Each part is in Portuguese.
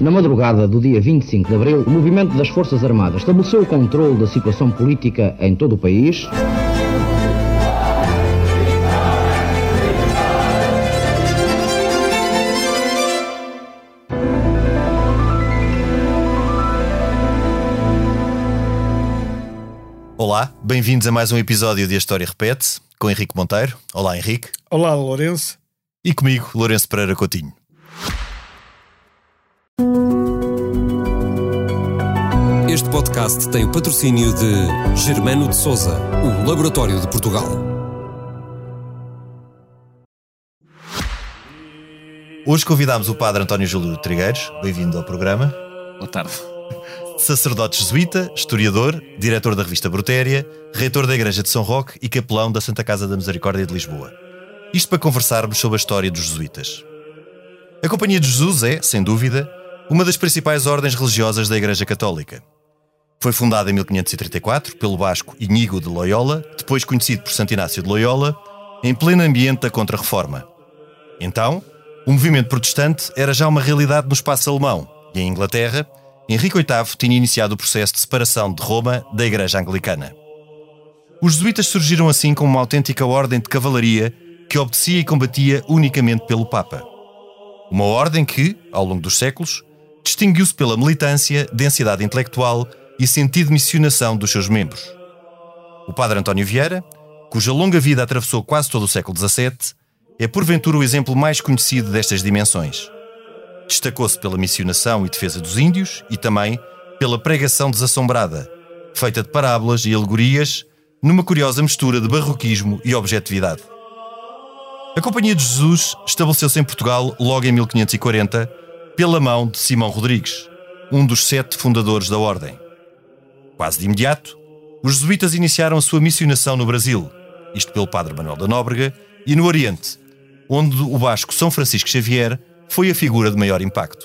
Na madrugada do dia 25 de abril, o movimento das Forças Armadas estabeleceu o controle da situação política em todo o país. Olá, bem-vindos a mais um episódio de A História Repete, com Henrique Monteiro. Olá, Henrique. Olá, Lourenço. E comigo, Lourenço Pereira Coutinho. Este podcast tem o patrocínio de Germano de Souza, o Laboratório de Portugal. Hoje convidámos o Padre António Júlio Trigueiros, bem-vindo ao programa. Boa tarde. Sacerdote jesuíta, historiador, diretor da revista Brutéria, reitor da Igreja de São Roque e capelão da Santa Casa da Misericórdia de Lisboa. Isto para conversarmos sobre a história dos jesuítas. A Companhia de Jesus é, sem dúvida, uma das principais ordens religiosas da Igreja Católica. Foi fundada em 1534 pelo basco Inigo de Loyola, depois conhecido por Santo Inácio de Loyola, em pleno ambiente da Contra-Reforma. Então, o movimento protestante era já uma realidade no espaço alemão e em Inglaterra, Henrique VIII tinha iniciado o processo de separação de Roma da Igreja Anglicana. Os jesuítas surgiram assim como uma autêntica ordem de cavalaria que obedecia e combatia unicamente pelo Papa. Uma ordem que, ao longo dos séculos, distinguiu-se pela militância, densidade intelectual e sentido de missionação dos seus membros. O padre António Vieira, cuja longa vida atravessou quase todo o século XVII, é porventura o exemplo mais conhecido destas dimensões. Destacou-se pela missionação e defesa dos índios e também pela pregação desassombrada, feita de parábolas e alegorias, numa curiosa mistura de barroquismo e objetividade. A Companhia de Jesus estabeleceu-se em Portugal logo em 1540, pela mão de Simão Rodrigues, um dos sete fundadores da Ordem. Quase de imediato, os jesuítas iniciaram a sua missionação no Brasil, isto pelo padre Manuel da Nóbrega, e no Oriente, onde o basco São Francisco Xavier foi a figura de maior impacto.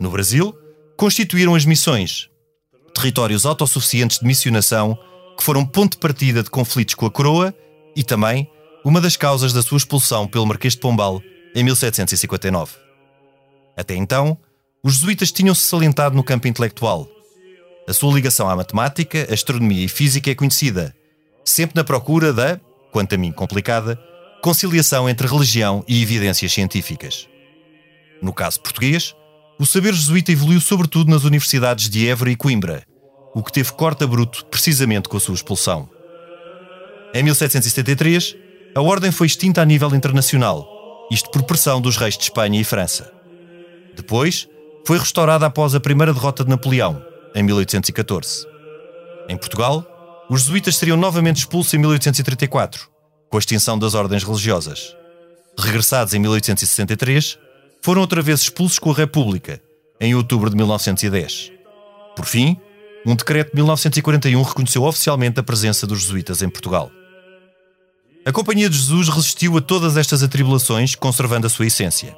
No Brasil, constituíram as missões, territórios autossuficientes de missionação que foram ponto de partida de conflitos com a coroa e também uma das causas da sua expulsão pelo Marquês de Pombal em 1759. Até então, os jesuítas tinham-se salientado no campo intelectual. A sua ligação à matemática, astronomia e física é conhecida, sempre na procura da, quanto a mim complicada, conciliação entre religião e evidências científicas. No caso português, o saber jesuíta evoluiu sobretudo nas universidades de Évora e Coimbra, o que teve corta bruto precisamente com a sua expulsão. Em 1773, a ordem foi extinta a nível internacional, isto por pressão dos reis de Espanha e França. Depois, foi restaurada após a primeira derrota de Napoleão, em 1814. Em Portugal, os jesuítas seriam novamente expulsos em 1834, com a extinção das ordens religiosas. Regressados em 1863, foram outra vez expulsos com a República, em outubro de 1910. Por fim, um decreto de 1941 reconheceu oficialmente a presença dos jesuítas em Portugal. A Companhia de Jesus resistiu a todas estas atribulações, conservando a sua essência.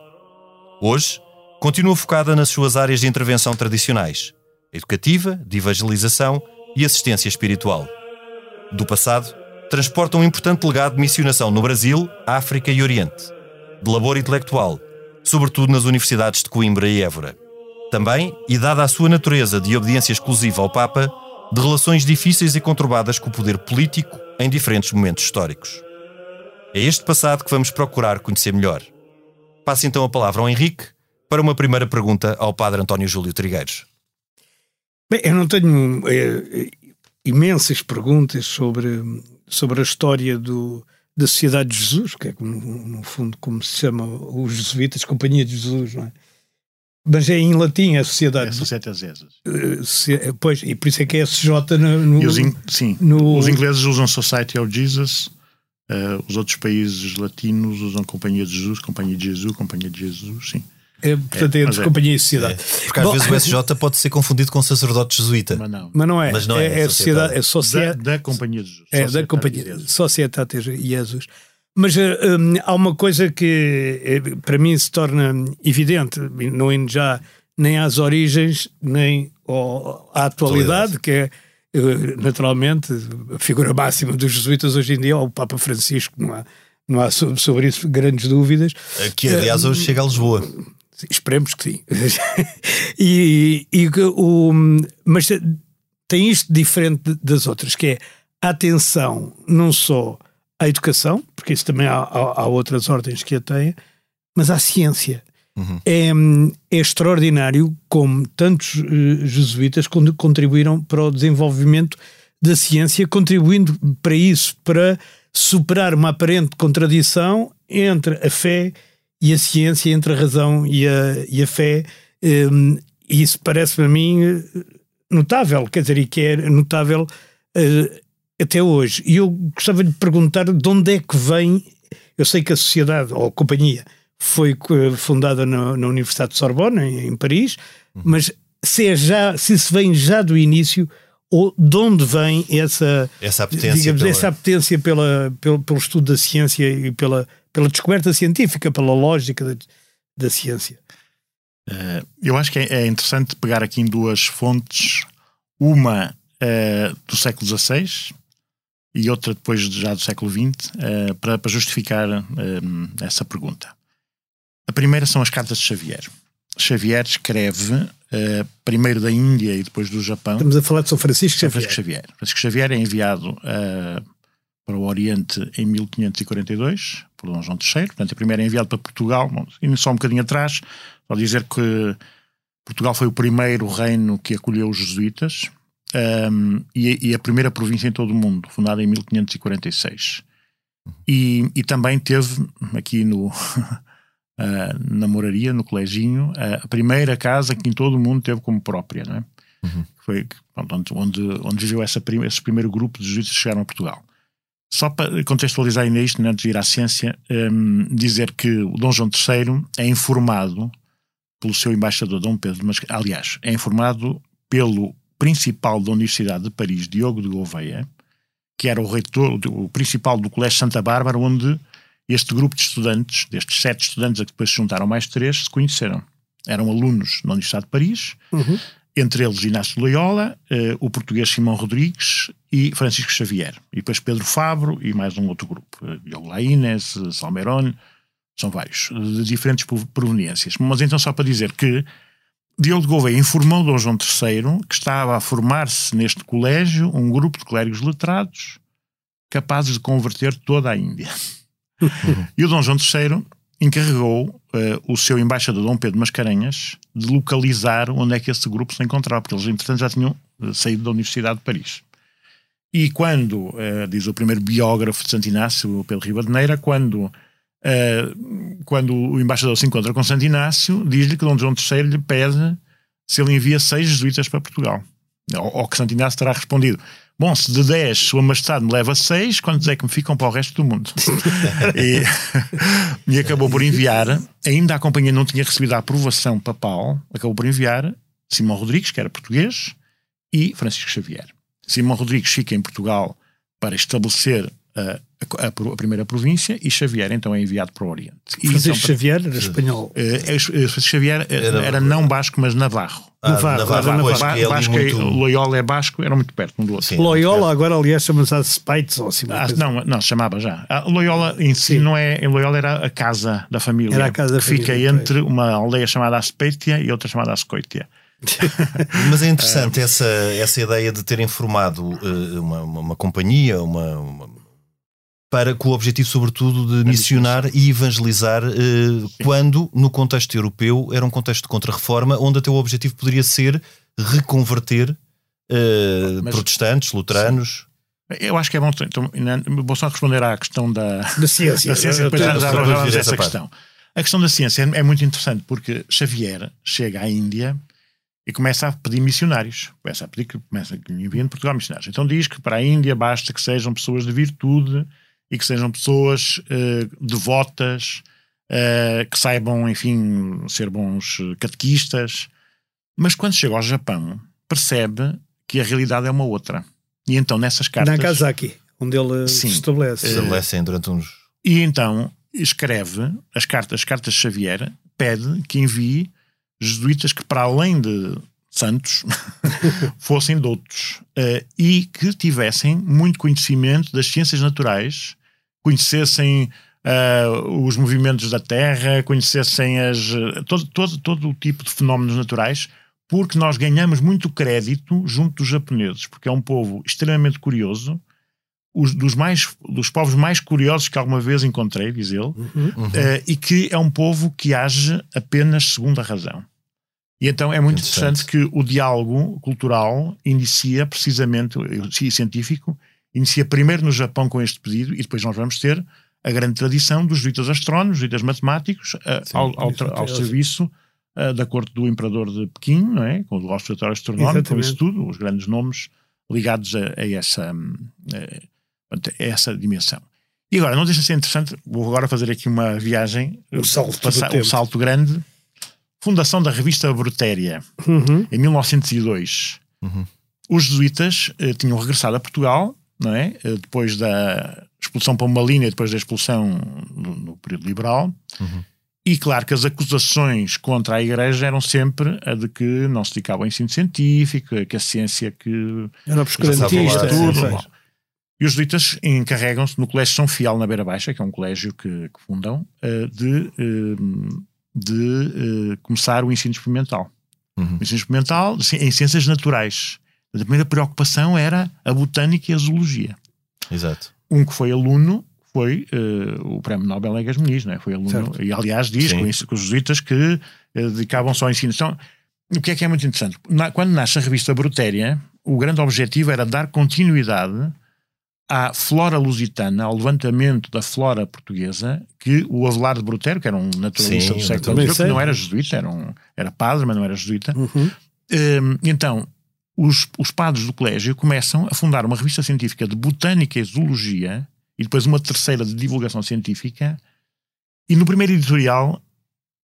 Hoje, continua focada nas suas áreas de intervenção tradicionais: educativa, de evangelização e assistência espiritual. Do passado, transporta um importante legado de missionação no Brasil, África e Oriente, de labor intelectual, sobretudo nas universidades de Coimbra e Évora. Também, e dada a sua natureza de obediência exclusiva ao Papa, de relações difíceis e conturbadas com o poder político em diferentes momentos históricos. É este passado que vamos procurar conhecer melhor. Passo então a palavra ao Henrique para uma primeira pergunta ao Padre António Júlio Trigueiros. Bem, eu não tenho é, imensas perguntas sobre, sobre a história do, da Sociedade de Jesus, que é no, no, fundo como se chama os jesuítas, Companhia de Jesus, não é? Mas é em latim a Sociedade. É Societas Jesus. Uh, pois, e por isso é que é SJ no. no os in, sim, no, os ingleses usam Society of Jesus, uh, os outros países latinos usam Companhia de Jesus, Companhia de Jesus, Companhia de Jesus, sim. É, portanto, é, entre é. companhia e sociedade. É. Porque às Bom, vezes o SJ pode ser confundido com sacerdote jesuíta. Mas não. Mas não é. Mas não é, é, é sociedade. É sociedade da, da Companhia de Jesus. É, da Companhia. Sociedade de Jesus. Mas uh, um, há uma coisa que uh, para mim se torna evidente, não indo já nem às origens, nem ao, à atualidade, que é uh, naturalmente a figura máxima dos jesuítas hoje em dia, é o Papa Francisco, não há, não há sobre isso grandes dúvidas. Que aliás hoje chega a Lisboa. Esperemos que sim. e, e, o, mas tem isto diferente das outras, que é a atenção não só à educação, porque isso também há, há, há outras ordens que a têm, mas à ciência. Uhum. É, é, extraordinário como tantos uh, jesuítas contribuíram para o desenvolvimento da ciência, contribuindo para isso, para superar uma aparente contradição entre a fé e a ciência, entre a razão e a, e a fé. Um, e isso parece-me a mim eh, notável, quer dizer, e que é notável uh, até hoje. E eu gostava de perguntar de onde é que vem. Eu sei que a sociedade, ou a companhia, foi eh, fundada na, na Universidade de Sorbonne, em, em Paris, uhum. mas se, é já, se isso vem já do início, ou de onde vem essa, essa apetência, digamos, pela... essa apetência pela, pelo, pelo estudo da ciência e pela, pela descoberta científica, pela lógica da, da ciência? Uh, eu acho que é, é, interessante pegar aqui em duas fontes, uma uh, do século XVI e outra depois já do século XX, uh, para, justificar essa pergunta. A primeira são as cartas de Xavier. Xavier escreve primeiro da Índia e depois do Japão. Estamos a falar de São Francisco Xavier. Francisco Xavier. Francisco Xavier é enviado para o Oriente em 1542, por Dom João III. Portanto, a primeira é enviado para Portugal, indo só um bocadinho atrás, só dizer que Portugal foi o primeiro reino que acolheu os jesuítas um, e, e, a primeira província em todo o mundo, fundada em 1546. E, e também teve aqui no. Uh, na moraria, no coleginho, uh, a primeira casa que em todo o mundo teve como própria, não é? Uhum. Foi onde, onde, onde viveu essa, esse primeiro grupo de jesuítas que chegaram a Portugal. Só para contextualizar ainda isto, né, antes de ir à ciência, um, dizer que o Dom João III é informado pelo seu embaixador Dom Pedro, mas aliás, é informado pelo principal da Universidade de Paris, Diogo de Gouveia, que era o reitor, o principal do Colégio Santa Bárbara, onde este grupo de estudantes, destes sete estudantes a que depois se juntaram mais três, se conheceram. Eram alunos na Universidade de Paris, uhum entre eles Inácio Loyola, eh, o português Simão Rodrigues e Francisco Xavier. E depois Pedro Fabro e mais um outro grupo. Eh, Diogo Laínez, Salmerone, são vários, de diferentes proveniências. Mas então só para dizer que Diogo de Gouveia informou Dom João III que estava a formar-se neste colégio um grupo de clérigos letrados capazes de converter toda a Índia. e o Dom João III encarregou o seu embaixador Dom Pedro Mascarenhas de localizar onde é que esse grupo se encontrava, porque eles entretanto já tinham uh, saído da Universidade de Paris. E quando, uh, diz o primeiro biógrafo de Santo Inácio, Pedro Ribadeneira, quando, quando o embaixador se encontra com Santo Inácio, diz-lhe que Dom João III lhe pede se ele envia seis jesuítas para Portugal. Ou, que Santo Inácio terá respondido: Bom, se de 10 Sua Majestade me leva 6, quantos é que me ficam para o resto do mundo? e, e, acabou por enviar, ainda a companhia não tinha recebido a aprovação papal, acabou por enviar Simão Rodrigues, que era português, e Francisco Xavier. Simão Rodrigues fica em Portugal para estabelecer a, a, a, primeira província e Xavier então é enviado para o Oriente. Francisco então, Xavier era espanhol. Uh, Francisco Xavier era, era não basco, mas navarro. Ah, Navarro, Navarro, Navarro, Navarro, Navarro, Basco, muito... Loyola é basco, era muito perto um do outro. Sim, Loyola agora aliás chama-se Speites ou assim. Ah, não, não, se chamava já. A Loyola em si Sim. não é, em Loyola era a casa da família. Era a casa da que fica entre uma aldeia chamada Aspeitia e outra chamada Ascoitia. Mas é interessante essa, essa ideia de terem formado uh, uma, uma, uma, companhia, uma, uma para, com o objetivo, sobretudo, de missionar e evangelizar, eh, quando, no contexto europeu, era um contexto de contra-reforma, onde até o objetivo poderia ser reconverter eh, Mas, protestantes, luteranos. Sim. Eu acho que é bom. Então, vou só responder à questão da, da ciência. Da ciência depois já, essa questão. A questão da ciência é, é muito interessante porque Xavier chega à Índia e começa a pedir missionários. Começa a pedir que começa que enviem de Portugal missionários. Então diz que para a Índia basta que sejam pessoas de virtude e que sejam pessoas uh, devotas, uh, que saibam, enfim, ser bons catequistas. Mas quando chega ao Japão, percebe que a realidade é uma outra. E então nessas cartas. Nagasaki, onde ele sim, se estabelece. Estabelecem durante uns. E então escreve as cartas, as cartas de Xavier, pede que envie jesuítas que, para além de santos, fossem doutos uh, e que tivessem muito conhecimento das ciências naturais, conhecessem uh, os movimentos da Terra, conhecessem as, todo, todo, todo o tipo de fenómenos naturais, porque nós ganhamos muito crédito junto dos japoneses, porque é um povo extremamente curioso, os, dos, mais, dos povos mais curiosos que alguma vez encontrei, diz ele, uhum. uh, e que é um povo que age apenas segundo a razão. E então é muito interessante. interessante que o diálogo cultural inicia precisamente, e científico, inicia primeiro no Japão com este pedido e depois nós vamos ter a grande tradição dos jesuítas astrónomos, jesuítas matemáticos, uh, Sim, ao, ao, ao serviço uh, da corte do imperador de Pequim, não é? com o Observatório Astronómico, com isso tudo, os grandes nomes ligados a, a essa, a, a essa dimensão. E agora, não deixa de ser interessante, vou agora fazer aqui uma viagem, o salto, passar, o salto grande. Fundação da revista Brutéria, uhum. em 1902. Uhum. Os jesuítas eh, tinham regressado a Portugal, não é? Eh, depois da expulsão para uma linha, depois da expulsão no, no período liberal. Uhum. E claro que as acusações contra a Igreja eram sempre a de que não se dedicava ao ensino científico, que a ciência que. Era obscurantista. Tudo. E os jesuítas encarregam-se no Colégio São Fial, na Beira Baixa, que é um colégio que, que fundam, eh, de, eh, de eh, começar o ensino experimental. Uhum. O ensino experimental em ciências naturais. A primeira preocupação era a botânica e a zoologia. Exato. Um que foi aluno foi uh, o Prémio Nobel Egas Muniz, não é? Foi aluno, certo. e aliás diz com, isso, com, os jesuítas que uh, dedicavam só ao ensino. Então, o que é que é muito interessante? Na, quando nasce a revista Brutéria, o grande objetivo era dar continuidade à flora lusitana, ao levantamento da flora portuguesa, que o Avelar de Brutério, que era um naturalista Sim, do século XIX, que não era jesuíta, era, um, era padre, mas não era jesuíta. Uhum. Um, então, os, os padres do colégio começam a fundar uma revista científica de botânica e zoologia e depois uma terceira de divulgação científica. E no primeiro editorial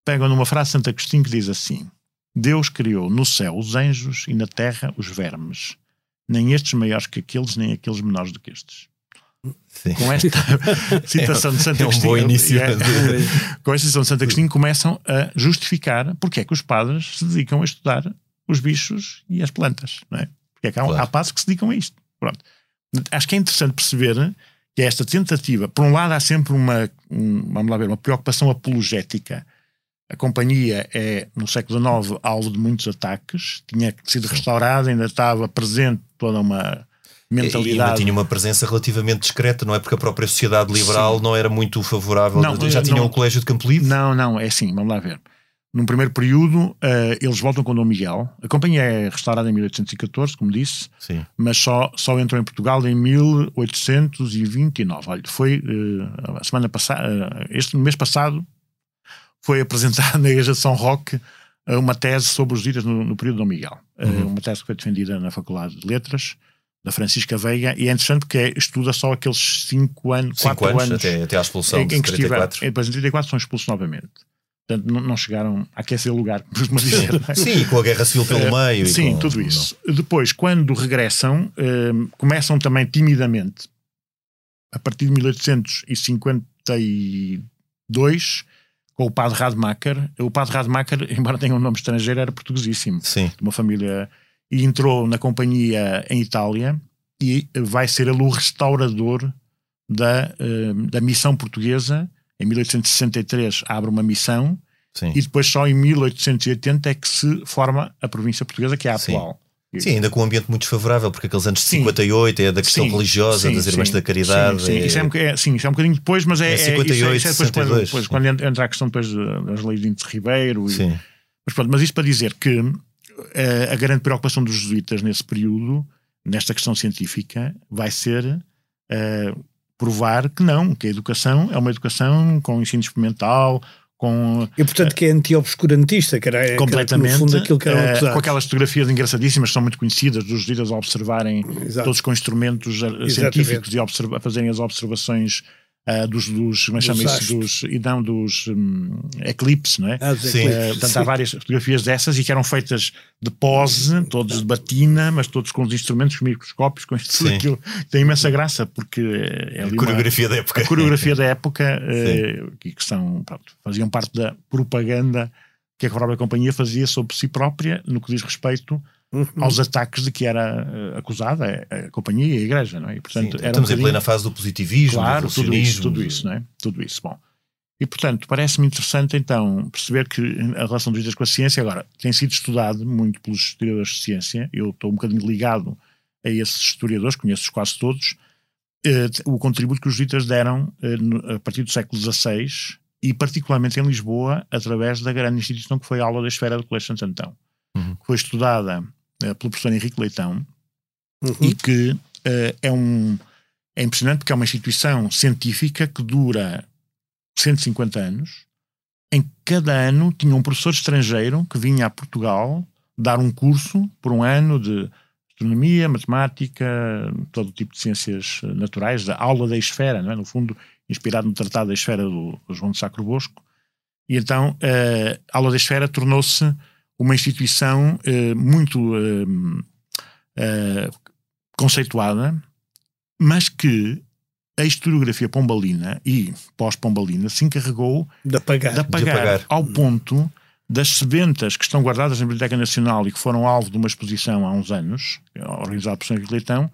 pegam numa frase de Santo Agostinho que diz assim: Deus criou no céu os anjos e na terra os vermes, nem estes maiores que aqueles, nem aqueles menores do que estes. Sim. Com esta citação de Santo Agostinho, é um início é, com esta citação de Santo Agostinho começam a justificar porque é que os padres se dedicam a estudar os bichos e as plantas, não é? Porque é que há, claro. há padres que se dedicam a isto. Pronto. Acho que é interessante perceber que esta tentativa, por um lado há sempre uma, um, vamos lá ver, uma preocupação apologética. A companhia é, no século XIX, alvo de muitos ataques, tinha sido restaurada, ainda estava presente toda uma mentalidade. E ainda tinha uma presença relativamente discreta, não é? Porque a própria sociedade liberal Sim. não era muito favorável. Não, já tinha um colégio de Campo Livre? Não, não, é assim, vamos lá ver. Num primeiro período, uh, eles voltam com Dom Miguel. A companhia é restaurada em 1814, como disse, Sim. mas só, só entrou em Portugal em 1829. Olha, foi uh, a semana passada, uh, este mês passado, foi apresentada na Igreja de São Roque uma tese sobre os dias no, no período de Dom Miguel. Uhum. uma tese que foi defendida na Faculdade de Letras, da Francisca Veiga, e é interessante porque é, estuda só aqueles 5 anos, 4 anos, anos, até, até à expulsão em, em que 34. Estiver, depois em 34 são expulsos novamente. Portanto, não, não chegaram a aquecer o lugar, como dizer. É? Sim, com a guerra civil pelo uh, meio. Sim, com... tudo isso. Não. Depois, quando regressam, uh, começam também timidamente, a partir de 1852, com o padre Radmacher. O padre Radmacher, embora tenha um nome estrangeiro, era portuguesíssimo. Sim. De uma família. E entrou na companhia em Itália e vai ser ele o restaurador da, uh, da missão portuguesa em 1863 abre uma missão Sim. e depois só em 1880 é que se forma a província portuguesa, que é a atual. Sim, ainda com um ambiente muito desfavorável, porque aqueles anos de sim. 58 é da questão sim, religiosa, sim, das Irmãs da Caridade. Sim, sim. É... Isso, é um, é, sim isso é um bocadinho depois, mas é. é 58, é, isso é depois, 62, quando, depois, quando entra a questão depois das leis de Índice Ribeiro. E, mas, pronto, mas isso para dizer que uh, a grande preocupação dos jesuítas nesse período, nesta questão científica, vai ser uh, provar que não, que a educação é uma educação com ensino experimental, com, e portanto que é anti-obscurantista, que era completamente, que, no fundo aquilo que era uh, com aquelas fotografias engraçadíssimas que são muito conhecidas dos líderes a observarem Exato. todos com instrumentos eh, científicos e a fazer as observações Uh, dos, dos, como é chama isso, dos, e não dos um, eclipses, não é? Ah, sim. Uh, portanto, há várias fotografias dessas e que eram feitas de pose, todos de batina, mas todos com os instrumentos com microscópios, com isto tudo aquilo. Tem imensa graça, porque é a coreografia uma, da época. A coreografia da época, uh, que, que são, pronto, faziam parte da propaganda que a própria companhia fazia sobre si própria no que diz respeito uhum. aos ataques de que era uh, acusada a, a, companhia e a igreja, não é? E, portanto, Sim, estamos um em plena fase do positivismo, claro, do tudo isso, tudo isso, não é? Tudo isso, bom. E, portanto, parece-me interessante, então, perceber que a relação dos juízes com a ciência, agora, tem sido estudado muito pelos historiadores de ciência, eu estou um bocadinho ligado a esses historiadores, conheço-os quase todos, eh, o contributo que os jesuítas deram eh, a partir do século XVI e particularmente em Lisboa, através da grande instituição que foi a aula da esfera do Colégio Santo Antão, uhum. que foi estudada eh, pelo professor Henrique Leitão uhum. e que é um é impressionante porque é uma instituição científica que dura 150 anos. Em cada ano tinha um professor estrangeiro que vinha a Portugal dar um curso por um ano de astronomia, matemática, todo tipo de ciências naturais, a aula da esfera, é? no fundo, inspirado no Tratado da Esfera do, João de Sacro Bosco. E então a aula da esfera tornou-se uma instituição uh, muito uh, uh, conceituada, mas que a historiografia pombalina e pós-pombalina se encarregou de apagar, de apagar, de apagar. ao ponto das sebentas que estão guardadas na Biblioteca Nacional e que foram alvo de uma exposição há uns anos, organizada por Sr. Leitão,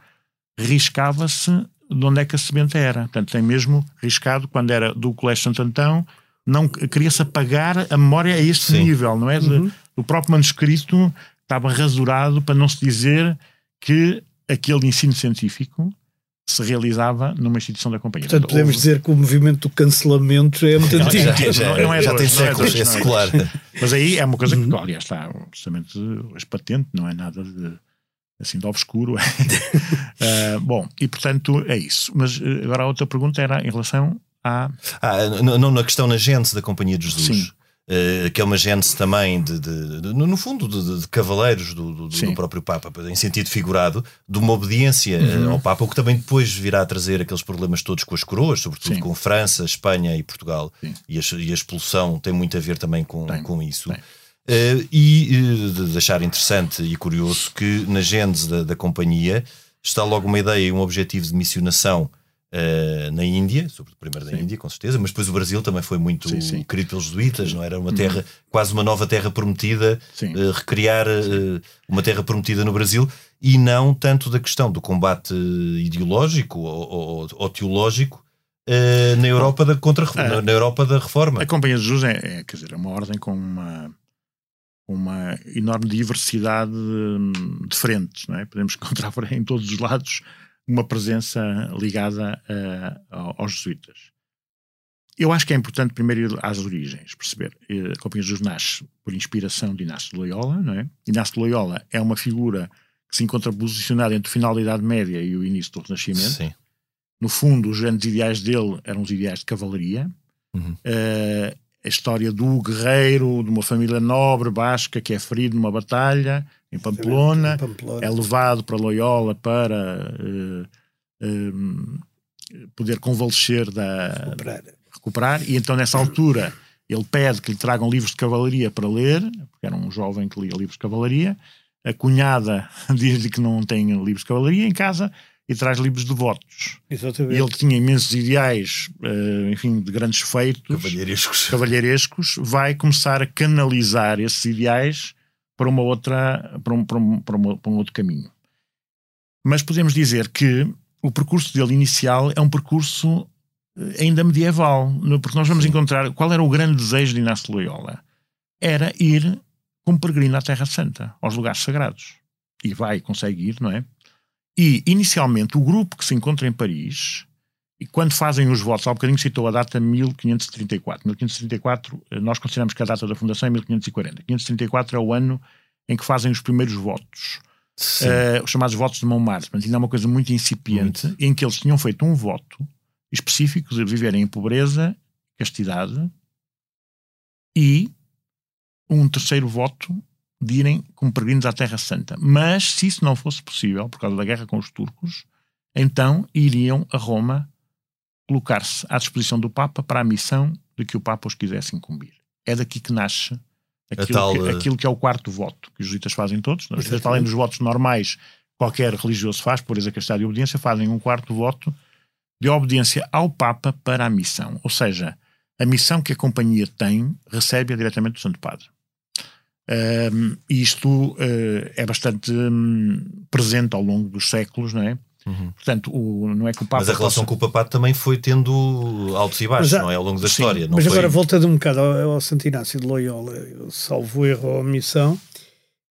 riscava-se de onde é que a sebenta era. Portanto, tem mesmo riscado, quando era do Colégio Santo Antão, não queria-se apagar a memória a este Sim. nível, não é? Uhum. o próprio manuscrito estava rasurado para não se dizer que aquele ensino científico se realizava numa instituição da companhia. Portanto, podemos Houve... dizer que o movimento do cancelamento é muito antigo. Já, já, já, não, é já tem séculos, é, é secular. Mas aí é uma coisa que, uhum. aliás, está justamente patente, não é nada de, assim de obscuro. uh, bom, e portanto é isso. Mas uh, agora a outra pergunta era em relação à. Ah, não na questão na gente da Companhia de Jesus. Sim. Uh, que é uma gênese também de, de, de no fundo de, cavaleiros do, do, do, próprio Papa, em sentido figurado, de uma obediência uhum. uh, ao Papa, o que também depois virá a trazer aqueles problemas todos com as coroas, sobretudo Sim. com França, Espanha e Portugal, e a, e a, expulsão tem muito a ver também com, com isso. Uh, e de deixar interessante e curioso que na gênese da, da companhia está logo uma ideia e um objetivo de missionação Uh, na Índia, sobretudo primeiro da sim. Índia, com certeza, mas depois o Brasil também foi muito sim, sim. querido pelos jesuítas, não era uma terra, quase uma nova terra prometida, uh, recriar uh, uma terra prometida no Brasil, e não tanto da questão do combate ideológico ou, ou, ou teológico na Europa da contra na, na, Europa da reforma. A Companhia de Jesus é, é, quer dizer, é uma ordem com uma uma enorme diversidade de frentes, não é? Podemos encontrar em todos os lados uma presença ligada uh, aos jesuítas. Eu acho que é importante primeiro ir às origens, perceber. Eh, a Companhia de Jesus nasce por inspiração de Inácio de Loyola, não é? Inácio de Loyola é uma figura que se encontra posicionada entre o final da Idade Média e o início do Renascimento. Sim. No fundo, os grandes ideais dele eram os ideais de cavalaria. Uhum. Uh, a história do guerreiro de uma família nobre basca que é ferido numa batalha em Pamplona, em Pamplona. é levado para Loyola para uh, poder convalescer da recuperar. recuperar. e então nessa altura ele pede que lhe tragam livros de cavalaria para ler, porque era um jovem que lia livros de cavalaria. A cunhada diz-lhe que não tem livros de cavalaria em casa e traz livros de votos. Exatamente. E ele tinha imensos ideais, uh, enfim, de grandes feitos. Cavalheirescos. Cavalheirescos. Vai começar a canalizar esses ideais para uma outra, para um, para um, para um, para um outro caminho. Mas podemos dizer que o percurso dele inicial é um percurso eh, ainda medieval, porque nós vamos Sim. encontrar qual era o grande desejo de Inácio Loyola. Era ir como peregrino à Terra Santa, aos lugares sagrados. E vai, consegue ir, não é? E, inicialmente, o grupo que se encontra em Paris, e quando fazem os votos, há um bocadinho citou a data 1534. 1534, eh, nós consideramos que a data da fundação é 1540. 1534 é o ano em que fazem os primeiros votos. Uh, os chamados votos de Montmartre. Mas ainda é uma coisa muito incipiente, muito. em que eles tinham feito um voto específico de viverem em pobreza, castidade, e um terceiro voto de irem como peregrinos à Terra Santa. Mas, se isso não fosse possível, por causa da guerra com os turcos, então iriam a Roma colocar-se à disposição do Papa para a missão de que o Papa os quisesse incumbir. É daqui que nasce aquilo, tal, que, eh, aquilo que, é o quarto voto, que os jesuítas fazem todos. Os jesuítas, além dos votos normais, qualquer religioso faz, por a castidade e obediência, fazem um quarto voto de obediência ao Papa para a missão. Ou seja, a missão que a companhia tem recebe-a diretamente do Santo Padre. Um, isto uh, é bastante um, presente ao longo dos séculos, não é? Uhum. Portanto, o, não é que o Papa. Mas a relação possa... com o papado também foi tendo altos e baixos, não é? Ao longo da Sim, história. Mas foi... agora, voltando um bocado ao, ao Santo Inácio de Loyola, salvo erro ou omissão,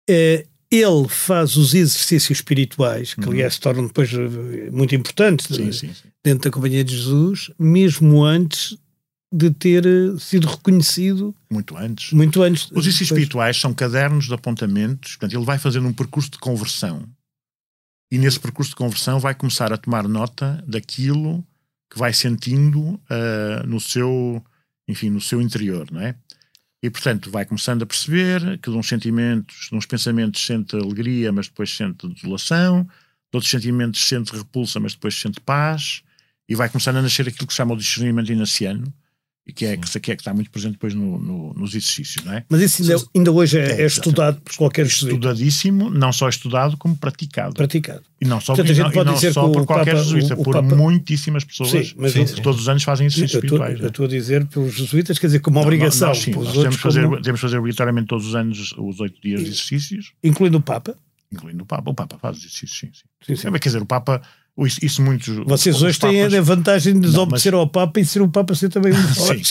eh, ele faz os exercícios espirituais, que aliás se tornam depois eh, muito importantes Sim, sim, sim. dentro da Companhia de Jesus, mesmo antes de ter eh, sido reconhecido, Muito antes. muito antes. Os depois- espirituais são cadernos de apontamentos, portanto, ele vai fazendo um percurso de conversão. E nesse percurso de conversão vai começar a tomar nota daquilo que vai sentindo ah, no seu, enfim, no seu interior, não é? E portanto vai começando a perceber que de uns sentimentos, de uns pensamentos sente alegria, mas depois sente desolação, de outros sentimentos sente repulsa, mas depois sente paz, e vai começando a nascer aquilo que se chama o discernimento inaciano, e que é, que, que é que está muito presente depois no- no- nos exercícios, não é? Mas isso ainda, ainda hoje é, É, é estudado por qualquer jesuíta, estudadíssimo, não só estudado, como praticado. praticado. E não só, Portanto, e não, pode não dizer só por qualquer Papa- jesuíta, o- o por Papa- muitíssimas pessoas Sim, mas Sim, sim. que todos os anos fazem exercícios espirituais. eu estou a dizer pelos jesuítas, quer dizer, como obrigação, Nós, sim, nós temos, fazer, como- temos fazer obrigatoriamente todos os anos os oito dias de exercícios, incluindo o Papa. incluindo o Papa. O Papa faz exercícios, sim. sim. Sim, sim. Quer dizer, o Papa, isso, isso muitos. Vocês os hoje têm papas- a vantagem de Não, desobedecer ao Papa e ser o Papa ser também um Sim,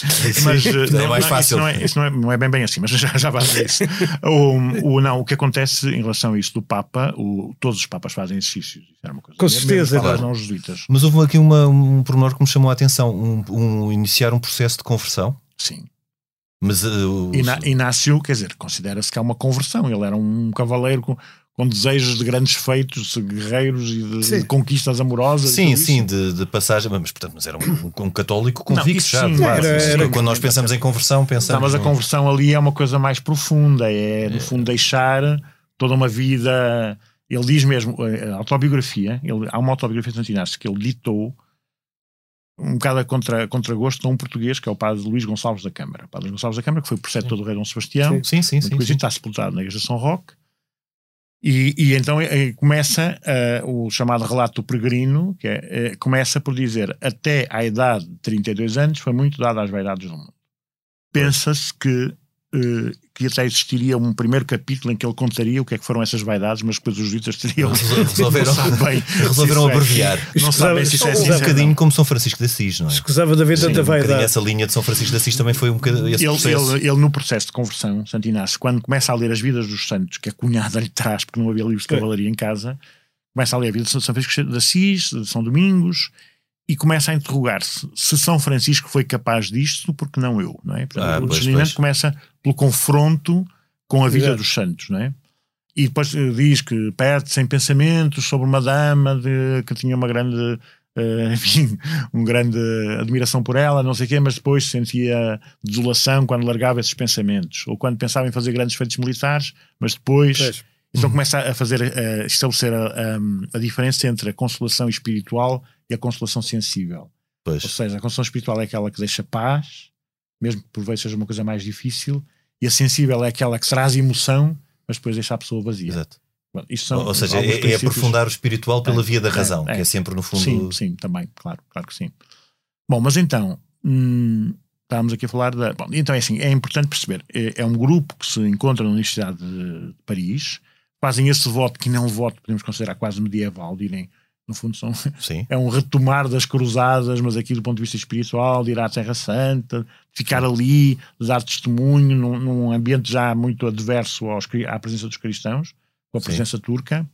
mas eh, É mais fácil. Isso, não é, isso não, é, não é bem bem assim, mas já, já vamos a isso. o, o, não, o que acontece em relação a isso do Papa, o, todos os Papas fazem exercícios. Isso era uma coisa. Com os certeza, claro. não os jesuítas. Mas houve aqui uma, um pormenor que me chamou a atenção: um, um- iniciar um processo de conversão. Sim. Mas uh, o- Ina- Inácio, quer dizer, considera-se que é uma conversão. Ele era um cavaleiro com, com desejos de grandes feitos, guerreiros e de, de conquistas amorosas. Sim, sim, de, de passagem, mas, portanto, mas era um, um católico convicto já. sim, claro. era- era- Quando nós pensamos em conversão, pensamos. Não, mas a num- conversão ali é uma coisa mais profunda, é no fundo deixar toda uma vida. Ele diz mesmo, eh, a autobiografia, ele, há uma autobiografia de Santo Inácio que ele ditou um bocado a contra, contra gosto a um português que é o padre Luís Gonçalves da Câmara. O padre Luís Gonçalves da Câmara, que foi preceptor do rei Dom Sebastião, Sim, sim, sim. sim. está sepultado na igreja de São Roque. E, e então eh, começa eh, o chamado relato do peregrino, que é, eh, começa por dizer até à idade de 32 anos foi muito dado às vaidades do mundo. Pensa-se que, que até existiria um primeiro capítulo em que ele contaria o que é que foram essas vaidades, mas depois os juízes teriam Resolveram- bem resolveram abreviar. Não sabem se isso é Um assim. é bocadinho como São Francisco de Assis, não é? Escusava de haver Sim, tanta um vaidade. essa linha de São Francisco de Assis também foi um bocadinho esse Ele, processo. ele, ele, no processo de conversão, Santo Inácio, quando começa a ler as vidas dos santos, que a cunhada lhe traz, porque não havia livros de É. cavalaria em casa, começa a ler a vida de São Francisco de Assis, de São Domingos, e começa a interrogar-se se São Francisco foi capaz disto, porque não eu, não é? Portanto, Ah, o pois, pois. começa pelo confronto com a vida Exato. dos santos, não é? E depois eh, diz que perde sem pensamentos sobre uma dama de, que tinha uma grande, eh, enfim, uma grande admiração por ela, não sei o quê, mas depois sentia desolação quando largava esses pensamentos, ou quando pensava em fazer grandes feitos militares, mas depois Pois. então começa a fazer, a estabelecer a, a- a diferença entre a consolação espiritual e a consolação sensível. Ou Pois. seja, a consolação espiritual é aquela que deixa paz, mesmo que por vezes seja uma coisa mais difícil, e a sensível é aquela que traz emoção, mas depois deixa a pessoa vazia. Exato. Bom, são Ou, seja, é, é princípios- aprofundar o espiritual pela É, via da é, razão, é. que é sempre no fundo. Sim, sim, também, claro, claro que sim. Bom, mas então, hum, estávamos aqui a falar da. Bom, então é assim, é importante perceber, é, é um grupo que se encontra na Universidade de Paris, fazem esse voto, que não é um voto, podemos considerar quase medieval, direm, no fundo são, Sim. é um retomar das cruzadas, mas aqui do ponto de vista espiritual, de ir à Terra Santa, ficar ali, dar testemunho num, num ambiente já muito adverso aos, à presença dos cristãos, com a Sim. presença turca.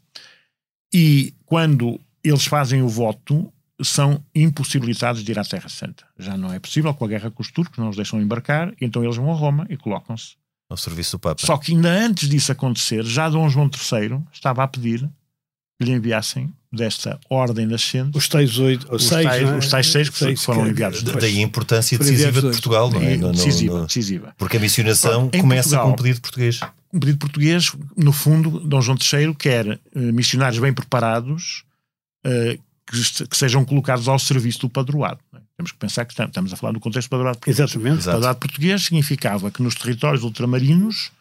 E quando eles fazem o voto, são impossibilitados de ir à Terra Santa. Já não é possível, com a guerra com os turcos, não os deixam embarcar, então eles vão a Roma e colocam-se. Ao serviço do Papa. Só que ainda antes disso acontecer, já Dom João III estava a pedir lhe enviassem desta ordem nascente Os tais oito, os, seis, tais, é? os tais seis que Seis foram que- enviados Da- depois. Daí a importância decisiva de. Portugal, não é? No- no- decisiva, no- decisiva. Porque a missionação Em começa Portugal- com um pedido português. Um pedido português, no fundo, Dom João III quer eh, missionários bem preparados eh, que, que sejam colocados ao serviço do padroado. não é? Temos que pensar que tam- estamos a falar do contexto do padroado português. Exatamente. O padroado português significava que nos territórios ultramarinos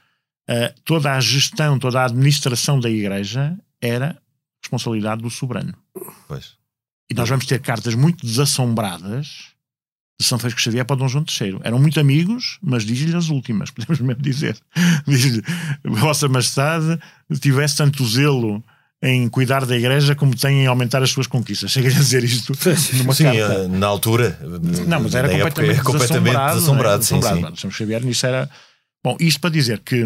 eh, toda a gestão, toda a administração da igreja era responsabilidade do soberano. Pois. E nós vamos ter cartas muito desassombradas de São Francisco Xavier para Dom João III. Eram muito amigos, mas diz-lhe as últimas, podemos mesmo dizer. Diz-lhe, Vossa Majestade, tivesse tanto zelo em cuidar da igreja como tem em aumentar as suas conquistas. Chega a dizer isto numa sim, carta. eh, na altura. Não, mas era época, completamente, é completamente desassombrado. desassombrado, né? sim, sim. Desassombrado. São Xavier, nisso era. Bom, isto para dizer que.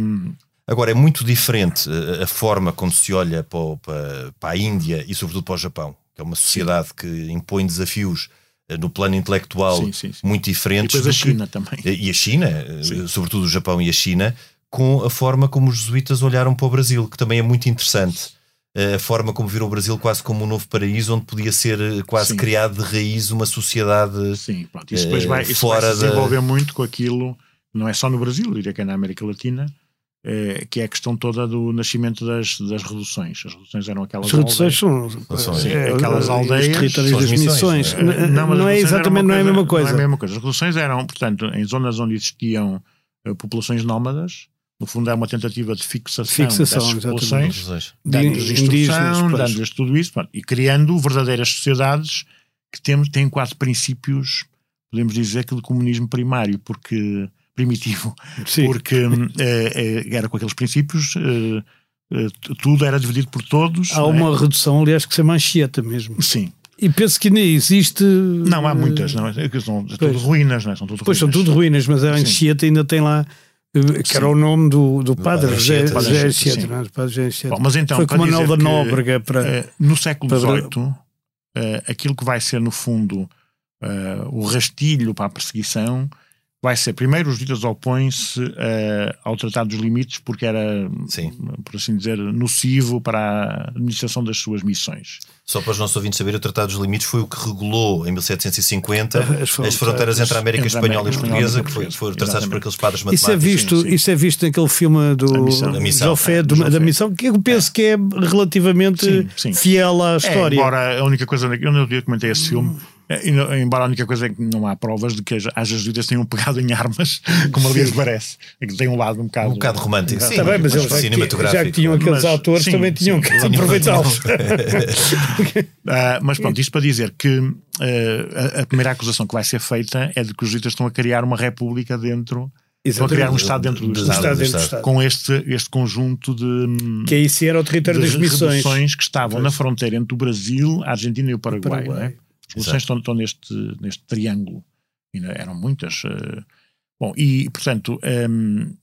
Agora, é muito diferente eh, a forma como se olha para, a Índia e, sobretudo, para o Japão, que é uma sociedade que impõe desafios eh, no plano intelectual Sim, sim, sim. muito E diferentes. depois a do que- China também. E a China, eh, sobretudo o Japão e a China, com a forma como os jesuítas olharam para o Brasil, que também é muito interessante. A forma como viram o Brasil quase como um novo paraíso, onde podia ser quase Sim. criado de raiz uma sociedade. Sim, pronto. Isso depois vai, isso fora vai se da- desenvolver muito com aquilo, não é só no Brasil, diria que é na América Latina, eh, que é a questão toda do nascimento das, das reduções. As reduções eram aquelas As reduções aldeias. são, é, sim, aquelas os aldeias territórios são as das missões, missões. não é? Não, as é exatamente uma não é a coisa- mesma coisa. Não é a mesma coisa. As reduções eram, portanto, em zonas onde existiam eh, populações nómadas, no fundo é uma tentativa de fixação, Fixação, dessas exatamente. populações, dando-lhes instrução, dando-lhes tudo isso, pronto, e criando verdadeiras sociedades que temos, têm quase princípios, podemos dizer que de comunismo primário, porque primitivo, Sim. porque hum, eh, eh, era com aqueles princípios, eh, eh, tudo era dividido por todos. Há não é? uma redução, aliás, que se chama Anchieta mesmo. Sim. E penso que ainda existe. Não, há muitas, não é? Que São são tudo ruínas, não é? São tudo Pois são ruínas. tudo ruínas, mas a Sim. Anchieta ainda tem lá. eh, Que era o nome do, do padre José Anchieta. Não é? Mas então, Foi para com Manuel da Nóbrega para. Eh, no século para- XVIII, eh, aquilo que vai ser, no fundo, eh, o rastilho para a perseguição vai ser, primeiro, os ditas opõem-se eh, ao Tratado dos Limites porque era, Sim. por assim dizer, nocivo para a administração das suas missões. Só para os nossos ouvintes saberem, o Tratado dos Limites foi o que regulou em 1750 As as fronteiras fronteiras entre a América entre a Espanhola e América Portuguesa, Espanhola e que foi- Portuguesa, foram traçados por aqueles padres Isso é, matemáticos. visto, sim, sim. isso é visto naquele filme do A Missão. A Missão. Jofé, Do do- da. Missão, que eu penso que é relativamente Sim, sim. fiel à história. É, embora a única coisa, eu não comentei esse filme, embora a única coisa é que não há provas de que as as jesuítas tenham pegado em armas, como aliás parece. É que tem um lado um bocado. Um bocado romântico, sim. Tá bem, mas eles já, que- cinematográfico. já que tinham aqueles Mas, atores, sim, também tinham sim. que aproveitá-los. Ah, mas pronto, isto para dizer que ah, a, a primeira acusação que vai ser feita é de que os jesuítas estão a criar uma república dentro, estão a criar um Estado dentro do Do Estado, Estado dentro do Estado. Com este, este conjunto de, hum, Que aí sim era o território das missões. que estavam na fronteira entre o Brasil, a Argentina e o Paraguai. Paraguai. Reduções estão, estão neste, neste triângulo. E eram muitas. eh, bom, e portanto, hum,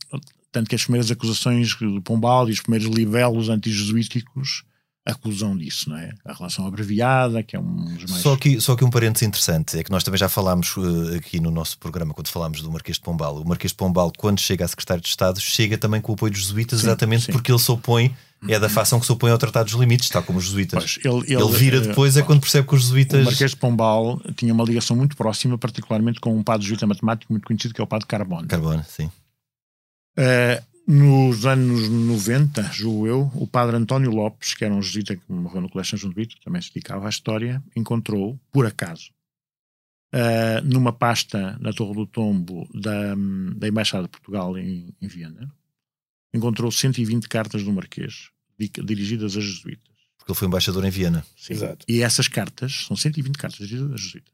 tanto que as primeiras acusações do Pombal e os primeiros libelos antijesuíticos acusam disso, não é? A relação abreviada, que é um dos mais. Só que, só que um parênteses interessante é que nós também já falámos eh, aqui no nosso programa, quando falámos do Marquês de Pombal. O Marquês de Pombal, quando chega a secretário de Estado, chega também com o apoio dos jesuítas, Sim, exatamente sim. porque ele se opõe, é da facção que se opõe ao Tratado dos Limites, tal como os jesuítas. Pois, ele, ele, vira eh, depois é quando percebe que os O jesuítas. Marquês de Pombal tinha uma ligação muito próxima, particularmente com um padre jesuíta matemático muito conhecido, que é o padre Carbone. Carbono, sim. Eh, nos anos 90, julgo eu, o padre António Lopes, que era um jesuíta que morreu no Colégio São João de Brito, também se dedicava à história, encontrou, por acaso, eh, numa pasta na Torre do Tombo da, da Embaixada de Portugal em, em Viena, encontrou 120 cartas do Marquês di- dirigidas a jesuítas. Porque ele foi embaixador em Viena. Sim. Exato. E essas cartas, são 120 cartas dirigidas a jesuítas.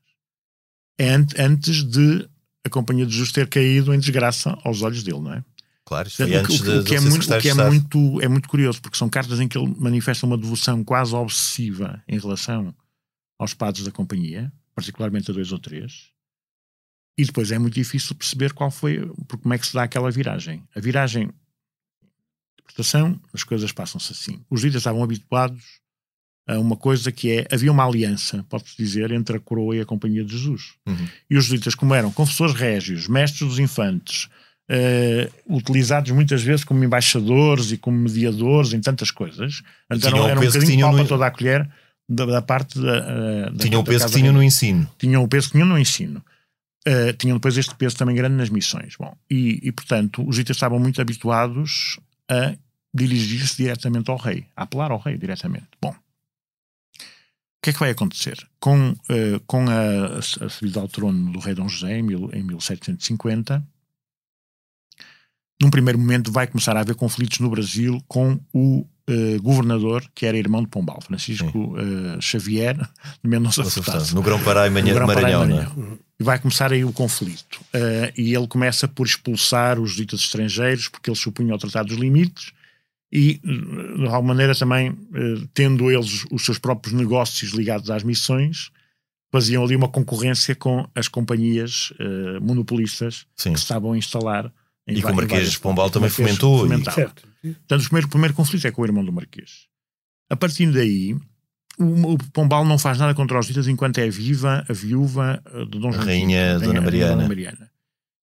É an- antes de a Companhia de Jesus ter caído em desgraça aos olhos dele, não é? Claro, isto O foi que- antes o, de, que- o de que é, muito, o que é muito, é muito curioso, porque são cartas em que ele manifesta uma devoção quase obsessiva em relação aos padres da companhia, particularmente a dois ou três, e depois é muito difícil perceber qual foi, por como é que se dá aquela viragem. A viragem, interpretação, as coisas passam-se assim. Os líderes estavam habituados a uma coisa que é, havia uma aliança, pode-se dizer, entre a coroa e a companhia de Jesus. Uhum. E os jesuítas, como eram confessores régios, mestres dos infantes, eh, utilizados muitas vezes como embaixadores e como mediadores em tantas coisas, então tinham o era um bocadinho pau no- para toda a colher da, da parte da, eh, da Tinham o peso que tinham no ensino. tinham o peso que tinham no ensino. Uh, tinham depois este peso também grande nas missões. Bom, e, e, portanto, os itas estavam muito habituados a dirigir-se diretamente ao rei, a apelar ao rei diretamente. Bom, o que é que vai acontecer? Com, uh, com a, a subida ao trono do rei Dom José, em, mil, em 1750, num primeiro momento vai começar a haver conflitos no Brasil com o uh, governador, que era irmão de Pombal, Francisco uh, Xavier de Mendonça Furtado. No e Grão-Pará e Maranhão, não é? Maranhão. E vai começar aí o conflito. Uh, e ele começa por expulsar os ditos estrangeiros, porque eles se opunham ao Tratado dos Limites, e, de alguma maneira, também, uh, tendo eles os seus próprios negócios ligados às missões, faziam ali uma concorrência com as companhias uh, monopolistas Sim. que estavam a instalar. E que o Marquês de Pombal também fomentou. Certo. Portanto, o primeiro, o primeiro conflito é com o irmão do Marquês. A partir daí, o, o Pombal não faz nada contra os ditas enquanto é viva a viúva eh, de Dom A João rainha Dona a Mariana. Dona Mariana.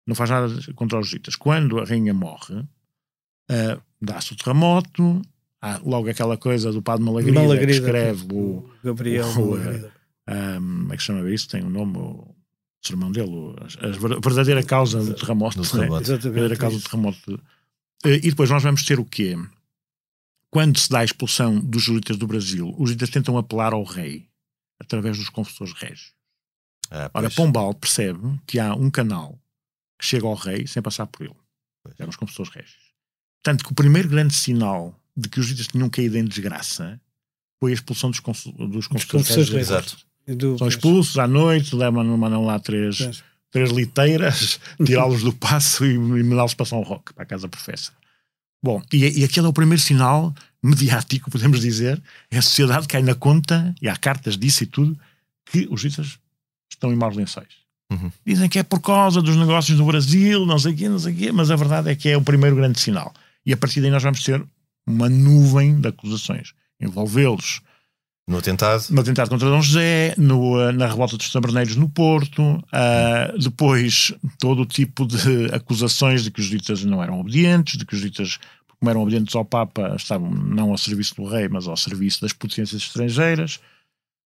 Não faz nada contra os ditas. Quando a rainha morre, eh, dá-se o terremoto, há logo aquela coisa do padre Malagrida, Malagrida, que escreve o, Gabriel. o- um, como é que se chama isso? Tem um nome, o sermão dele, o- a, a verdadeira causa do terremoto. Do né? terremoto. a verdadeira causa do terremoto. Eh, E depois nós vamos ter o quê? Quando se dá a expulsão dos juristas do Brasil, os juristas tentam apelar ao rei através dos confessores régios. Ah, Ora. Pombal percebe que há um canal que chega ao rei sem passar por ele. Pois. Eram os confessores régios. Tanto que o primeiro grande sinal de que os juristas tinham caído em desgraça foi a expulsão dos, consul- dos confessores régios. Exato. Do- São expulsos à noite, levam, mandam lá três, três liteiras, tirá-los do passo e, e mandá-los para São Roque, para a casa professa. Bom, e, e aquele é o primeiro sinal mediático, podemos dizer, é a sociedade cai na conta, e há cartas disso e tudo, que os juízes estão em maus lençóis. Uhum. Dizem que é por causa dos negócios do Brasil, não sei o quê, não sei o quê, mas a verdade é que é o primeiro grande sinal. E a partir daí nós vamos ter uma nuvem de acusações. Envolvê-los No atentado. no atentado contra Dom José, no, eh, na revolta dos taberneiros no Porto, ah, depois todo o tipo de acusações de que os juristas não eram obedientes, de que os juristas, como eram obedientes ao Papa, estavam não ao serviço do rei, mas ao serviço das potências estrangeiras.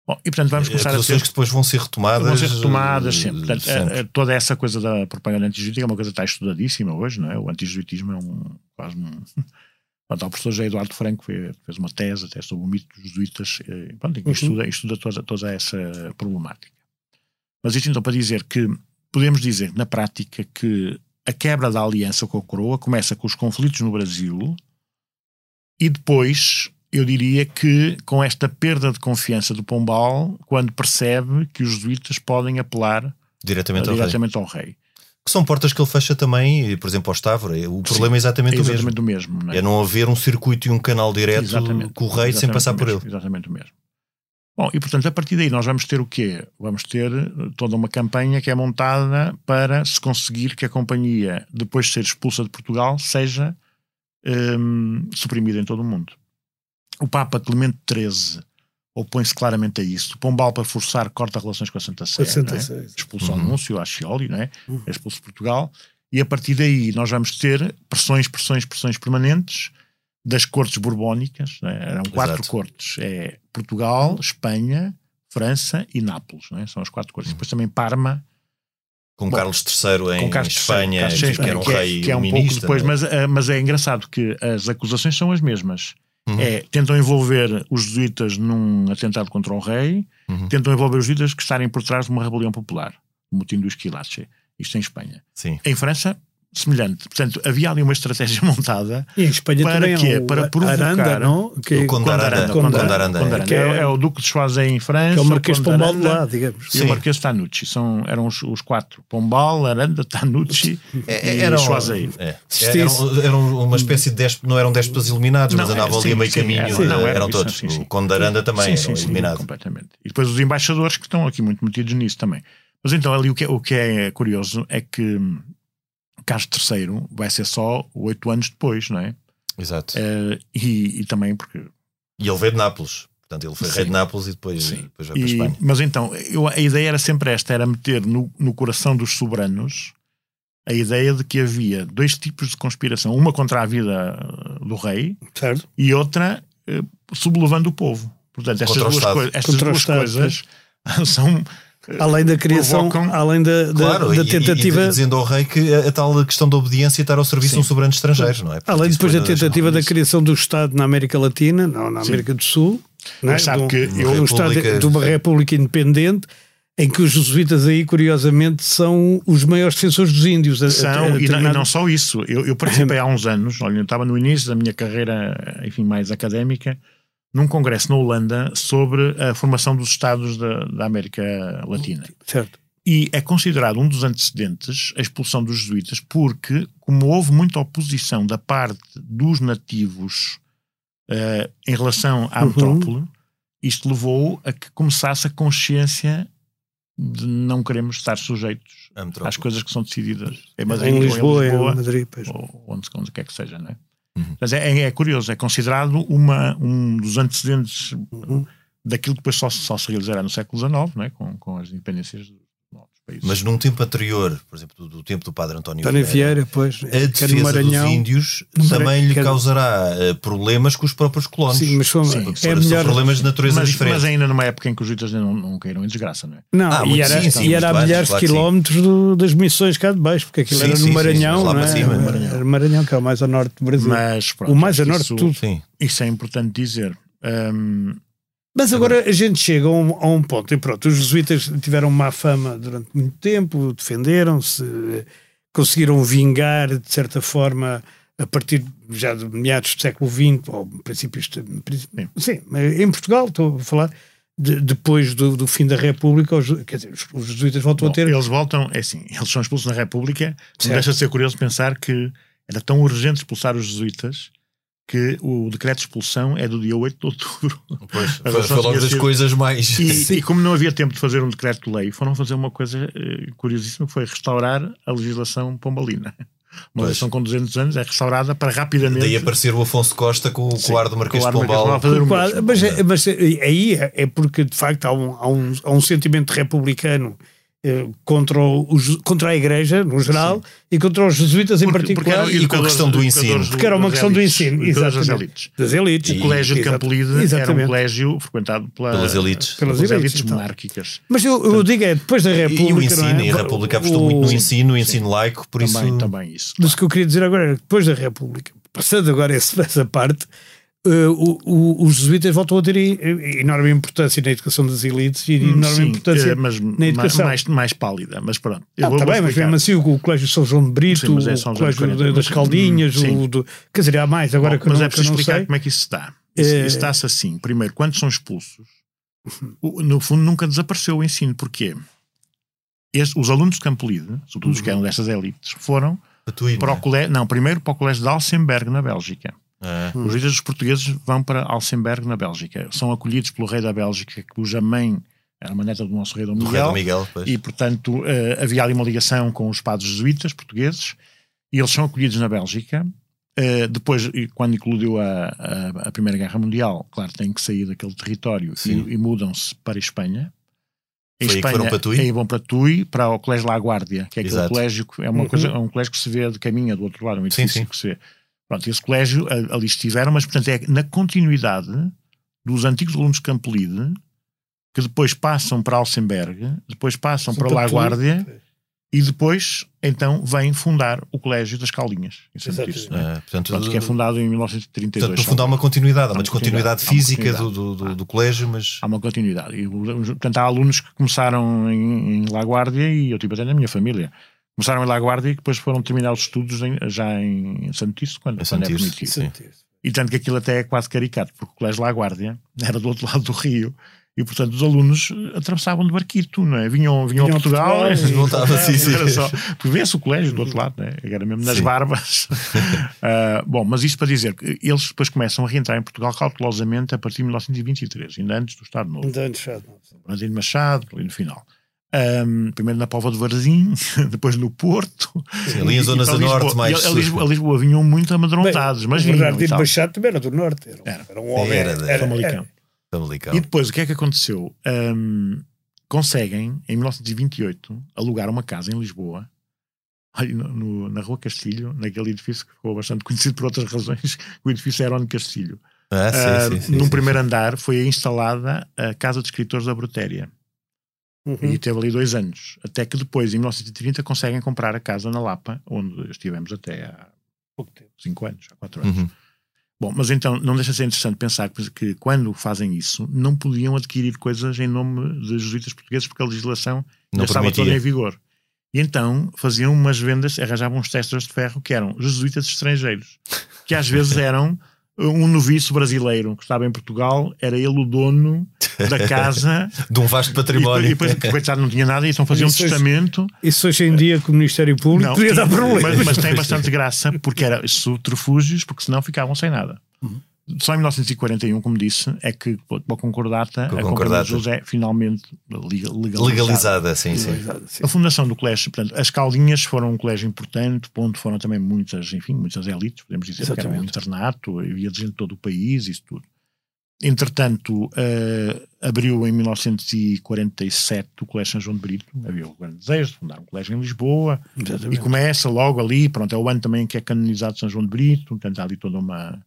Bom, e portanto vamos começar a ter que depois vão ser retomadas. vão ser retomadas eh, sempre. Portanto, sempre. eh, eh, toda essa coisa da propaganda antijurídica é uma coisa que está estudadíssima hoje, não é? O antijurítismo é um, quase um. Pronto, o professor José Eduardo Franco fez, uma tese até sobre o mito dos jesuítas, eh, pronto, Uhum. estuda, estuda toda, toda essa problemática. Mas isto então para dizer que podemos dizer na prática que a quebra da aliança com a coroa começa com os conflitos no Brasil e depois eu diria que com esta perda de confiança do Pombal, quando percebe que os jesuítas podem apelar diretamente ao rei. diretamente ao rei. Que são portas que ele fecha também, por exemplo, ao Estávora. O problema é exatamente É o mesmo. exatamente o mesmo. não é? É não haver um circuito e um canal direto Exatamente. com o rei sem passar por mesmo, ele. Exatamente o mesmo. Bom, e portanto, a partir daí nós vamos ter o quê? Vamos ter eh, toda uma campanha que é montada para se conseguir que a companhia, depois de ser expulsa de Portugal, seja hum, suprimida em todo o mundo. O Papa Clemente XIII opõe-se claramente a isso. O Pombal, para forçar, corta relações com a Santa Sé. A Santa é? Uhum. o Núncio, a Scioli, não é? Uhum. É expulso de Portugal. E a partir daí nós vamos ter pressões, pressões, pressões permanentes das cortes borbónicas. é? Eram quatro Exato. cortes. É Portugal, Espanha, França e Nápoles. não é? São as quatro cortes. Depois também Parma, Com Bom, Carlos III em com Carlos III, Espanha, Carlos III, que era um que é- rei que é um pouco iluminista, depois, é? mas, eh, mas é engraçado que as acusações são as mesmas. Uhum. É, tentam envolver os jesuítas num atentado contra o rei, Uhum. tentam envolver os jesuítas que estarem por trás de uma rebelião popular, o motim do Esquilache. Isto em Espanha. Sim. Em França, semelhante. Portanto, havia ali uma estratégia montada E em Espanha Para também quê? Para provocar- Aranda, não? Que, O Conde Aranda. Conde Aranda. É. Aranda. Que é- É, é o Duque de Choisy em França. que é o Marquês Pombal de Aranda lá, digamos. E Sim. o Marquês de Tanucci. São, eram os, os quatro. Pombal, Aranda, Tanucci É, e eram, Choisy. é, eram, eram uma espécie de déspotas, não eram déspotas eliminados, mas Não, andavam é, ali meio caminho, é, sim, não, eram, todos. sim, sim. O Conde de Aranda também Sim, sim, sim, eliminados. completamente. E depois os embaixadores que estão aqui muito metidos nisso também. Mas então ali o que, é- o que é curioso é que hum, Carlos III vai ser só oito anos depois, não é? Exato. Eh, e, e também porque E ele veio de Nápoles. Portanto, ele foi rei Sim. de Nápoles e depois, Sim. depois vai para a Espanha. mas então, eu- a ideia era sempre esta: era meter no, no coração dos soberanos a ideia de que havia dois tipos de conspiração, uma contra a vida uh, do rei Certo? e outra eh, sublevando o povo. Portanto, estas duas, coi- estas duas coisas são. Além da criação, Provocam- além da, da, Claro, da e- e- tentativa. E, dizendo ao rei que a, a tal questão da obediência estar ao serviço de um Sim. soberano estrangeiro, não é? Portanto, Além depois da tentativa da criação do Estado na América Latina, não na Sim. América do Sul, não é? Sabe De um- que eu- um Estado- de uma república independente em que os jesuítas aí, curiosamente, são os maiores defensores dos índios. a- a- a São, e, não, e não só isso. Eu, eu participei há uns anos, olha, eu estava no início da minha carreira, enfim, mais académica, num congresso na Holanda sobre a formação dos Estados da, da América Latina. Certo. E é considerado um dos antecedentes a expulsão dos jesuítas, porque, como houve muita oposição da parte dos nativos uh, em relação à Uhum. metrópole, isto levou a que começasse a consciência de não queremos estar sujeitos às coisas que são decididas em Madrid Em ou Lisboa, em Lisboa em Madrid, pois. ou onde, onde quer que seja, não é? Uhum. Mas é, é curioso, é considerado uma, um dos antecedentes Uhum. daquilo que depois só, só se realizará no século XIX, não é? com, com as independências países. Mas num tempo anterior, por exemplo, do, do tempo do padre António António Vieira, pois. a é defesa dos Maranhão. índios No também Maranhão, lhe quer- causará eh, problemas com os próprios colonos. Sim, mas são, Sim, é São melhor. problemas de natureza mas, diferente. mas ainda numa época em que os jesuítas não, não caíram em desgraça, não é? Não, Ah, e muito- era, sim, sim, e era a milhares de claro quilómetros do- das missões cá de baixo, porque aquilo Sim, era sim, no sim, Maranhão, não é? cima, Maranhão. Era Maranhão, que é o mais ao norte do Brasil. Mas pronto, o mais a norte de tudo. Sim. Isso é importante dizer. Hum, Mas agora a gente chega a um, a um ponto, e pronto, os jesuítas tiveram má fama durante muito tempo, defenderam-se, conseguiram vingar, de certa forma, a partir já de meados do século XX, ou princípios. Sim. sim, mas em Portugal, estou a falar, de- depois do, do fim da República, os, quer dizer, os, jesuítas voltam bom, a ter. Eles voltam, é assim, eles são expulsos na República. Não Certo. deixa de ser curioso pensar que era tão urgente expulsar os jesuítas que o decreto de expulsão é do dia 8 de outubro. Pois, foi, logo das sido- coisas mais. E, e como não havia tempo de fazer um decreto de lei, foram fazer uma coisa eh, curiosíssima, que foi restaurar a legislação pombalina. Uma legislação com 200 anos é restaurada para rapidamente... Daí aparecer o Afonso Costa com, Sim, o ar do Marquês de Pombal. Fazer mesmo. mas, é- mas é- aí é, é porque de facto há um, há um, há um sentimento republicano contra, os, contra a Igreja no geral e contra os jesuítas em Porque- porque particular. eram e com a questão do ensino. do- Porque era uma questão do ensino, educadores das exatamente. elites. Das elites. O colégio de. Campolide era um Exatamente. colégio frequentado pela- Pelas elites. Pelas pelas elites, elites então. monárquicas. Mas eu, eu digo é, depois da E República. o ensino, não é? e a República apostou O- muito no ensino, no ensino laico, por Também, isso. também isso. Mas o que eu queria dizer agora era que depois da República, passando agora essa parte, eh, o- o- os jesuítas voltam a ter enorme importância na educação das elites e enorme Hum, Sim, importância eh, mas na educação. mais, mais pálida, mas pronto. Eu Não, vou- tá bem, mas mesmo assim o, o Colégio São João de Brito, Sim, é São o Colégio 40, de- das mas- Caldinhas, sim. o do, quer dizer, há mais agora Bom, que mas não, é preciso explicar sei. como é que isso se dá. Isso, Eh, assim. Primeiro, quando são expulsos, no fundo nunca desapareceu o ensino. Porquê? Este- os alunos de Campolide, sobretudo os que eram destas elites, foram para o colégio, não, primeiro para o colégio de Alsemberg, na Bélgica. É? Ah, Os líderes dos portugueses vão para Alsemberg, na Bélgica. São acolhidos pelo rei da Bélgica, cuja mãe era uma neta do nosso rei Dom do rei Miguel. do Miguel, pois. E, portanto, eh, havia ali uma ligação com os padres jesuítas portugueses e eles são acolhidos na Bélgica. Eh, depois, quando eclodiu a, a, a Primeira Guerra Mundial, claro, têm que sair daquele território Sim. e, e mudam-se para a Espanha. Em Foi aí que foram para Tui? Aí vão para Tui, para o Colégio La Guardia, que é aquele Exato. colégio que é, uma Uhum. coisa, é um colégio que se vê de caminho do outro lado, um Sim, edifício sim. que se vê. Pronto, esse colégio ali estiveram, mas portanto é na continuidade dos antigos alunos de Campolide, que depois passam para Alsemberg, depois passam São para La para. Guardia e depois então vêm fundar o Colégio das Caldinhas. É isso, não é? Portanto, que é fundado em 1932. portanto, no fundo há uma continuidade, há uma descontinuidade continuidade, há uma física do, do, colégio, mas. Há uma continuidade. E, portanto, há alunos que começaram em, em La Guardia e eu tive até na minha família. Começaram em La Guardia e depois foram terminar os estudos em- já em Santiço, quando, quando é permitido. sim. E tanto que aquilo até é quase caricato, porque o Colégio La Guardia era do outro lado do rio e, portanto, os alunos atravessavam de barquito, não é? Vinham, vinham, Vinham a a Portugal, Portugal e e voltavam, sim, sim. Era só, porque vê-se o colégio do outro lado, não é? Era mesmo nas Sim. barbas. Ah, bom, mas isto para dizer que eles depois começam a reentrar em Portugal cautelosamente a partir de 1923, ainda antes do Estado Novo. Ainda antes, já não. Bernardino Machado, ali no final. Ahm, primeiro na Póvoa de Varzim, depois no Porto. Sim, ali em zonas para norte, mais a, Lisboa, a Lisboa vinham muito amedrontados, mas o vinham. e Bernardino. Machado também era do Norte. Era, Era. era um homem. Era, era, era. Famalicão. E depois o que é que aconteceu? Ahm, conseguem, em 1928, alugar uma casa em Lisboa, ali no- no- na Rua Castilho, naquele edifício que ficou bastante conhecido por outras razões, o edifício Herónimo Castilho. Ah, sim, Ah, sim, sim, num sim. primeiro andar foi instalada a Casa de Escritores da Brutéria. Uhum. E teve ali dois anos. Até que depois, em 1930, conseguem comprar a casa na Lapa, onde estivemos até há Pouco tempo. cinco anos, há quatro anos. Uhum. Bom, mas então não deixa de ser interessante pensar que, que quando fazem isso, não podiam adquirir coisas em nome de jesuítas portugueses, porque a legislação Não já estava toda em vigor. E então faziam umas vendas, arranjavam uns testas de ferro que eram jesuítas estrangeiros, que às vezes eram um noviço brasileiro que estava em Portugal, era ele o dono da casa. de um vasto património. E depois, depois coitado, não tinha nada, e então fazia um Isso hoje- testamento. Isso hoje em dia com o Ministério Público Não, podia dar problemas. mas, mas tem bastante graça, porque era subterfúgios, porque senão ficavam sem nada. Só em 1941, como disse, é que, com a concordata, Com a concordata. de Jesus é finalmente legal- legalizada. Legalizada, sim, sim. Sim. A fundação do colégio, portanto, as Caldinhas foram um colégio importante, ponto, foram também muitas, enfim, muitas elites, podemos dizer, que era um Exatamente. internato, havia gente de todo o país, isso tudo. Entretanto, eh, abriu em 1947 o Colégio São João de Brito, havia o grande desejo de fundar um colégio em Lisboa, e Exatamente. começa logo ali, pronto, é o ano também que é canonizado São João de Brito, portanto há ali toda uma...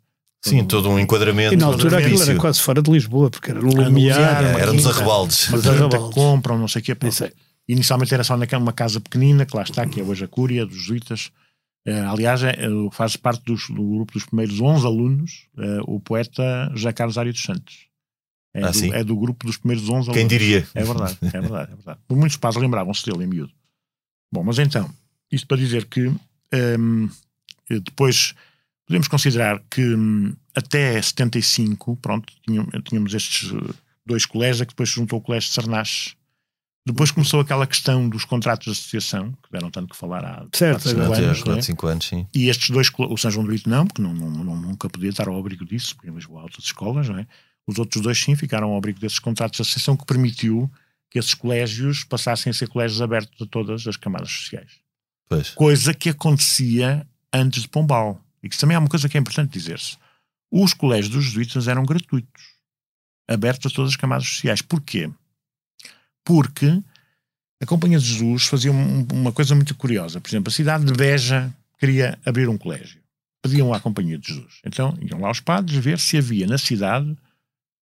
Sim, todo um enquadramento. E na altura aquilo era quase fora de Lisboa, porque era no Lumiar, era nos arrebaldes. Mas tanta arrabaldes. compram, não sei o quê. Isso é. Inicialmente era só naquela uma casa pequenina, que lá está, que é hoje a Cúria dos Jesuítas. Eh, aliás, é, eh, faz parte dos- do grupo dos primeiros 11 alunos eh, o poeta José Carlos Ari dos Santos. É, Ah, do, sim? é do grupo dos primeiros 11 alunos. Quem diria? É verdade, é verdade, é verdade. Muitos pais lembravam-se dele em miúdo. Bom, mas então, isto para dizer que hum, depois podemos considerar que hum, até 75, pronto, tínhamos, estes eh, dois colégios, é que depois se juntou o Colégio de Sarnaches. Depois começou aquela questão dos contratos de associação, que deram tanto que falar há Certo, quatro, cinco agora Até anos, aos não é? 4, 5 anos, sim. E estes dois, o São João de Brito não, porque não- não- nunca podia estar ao abrigo disso, porque em Lisboa há outras escolas, não é? Os outros dois sim ficaram ao abrigo desses contratos de associação que permitiu que esses colégios passassem a ser colégios abertos a todas as camadas sociais. Pois. Coisa que acontecia antes de Pombal. E que também é uma coisa que é importante dizer-se. Os colégios dos jesuítas eram gratuitos, abertos a todas as camadas sociais. Porquê? Porque a Companhia de Jesus fazia um- uma coisa muito curiosa. Por exemplo, a cidade de Beja queria abrir um colégio. Pediam à Companhia de Jesus. Então iam lá os padres ver se havia na cidade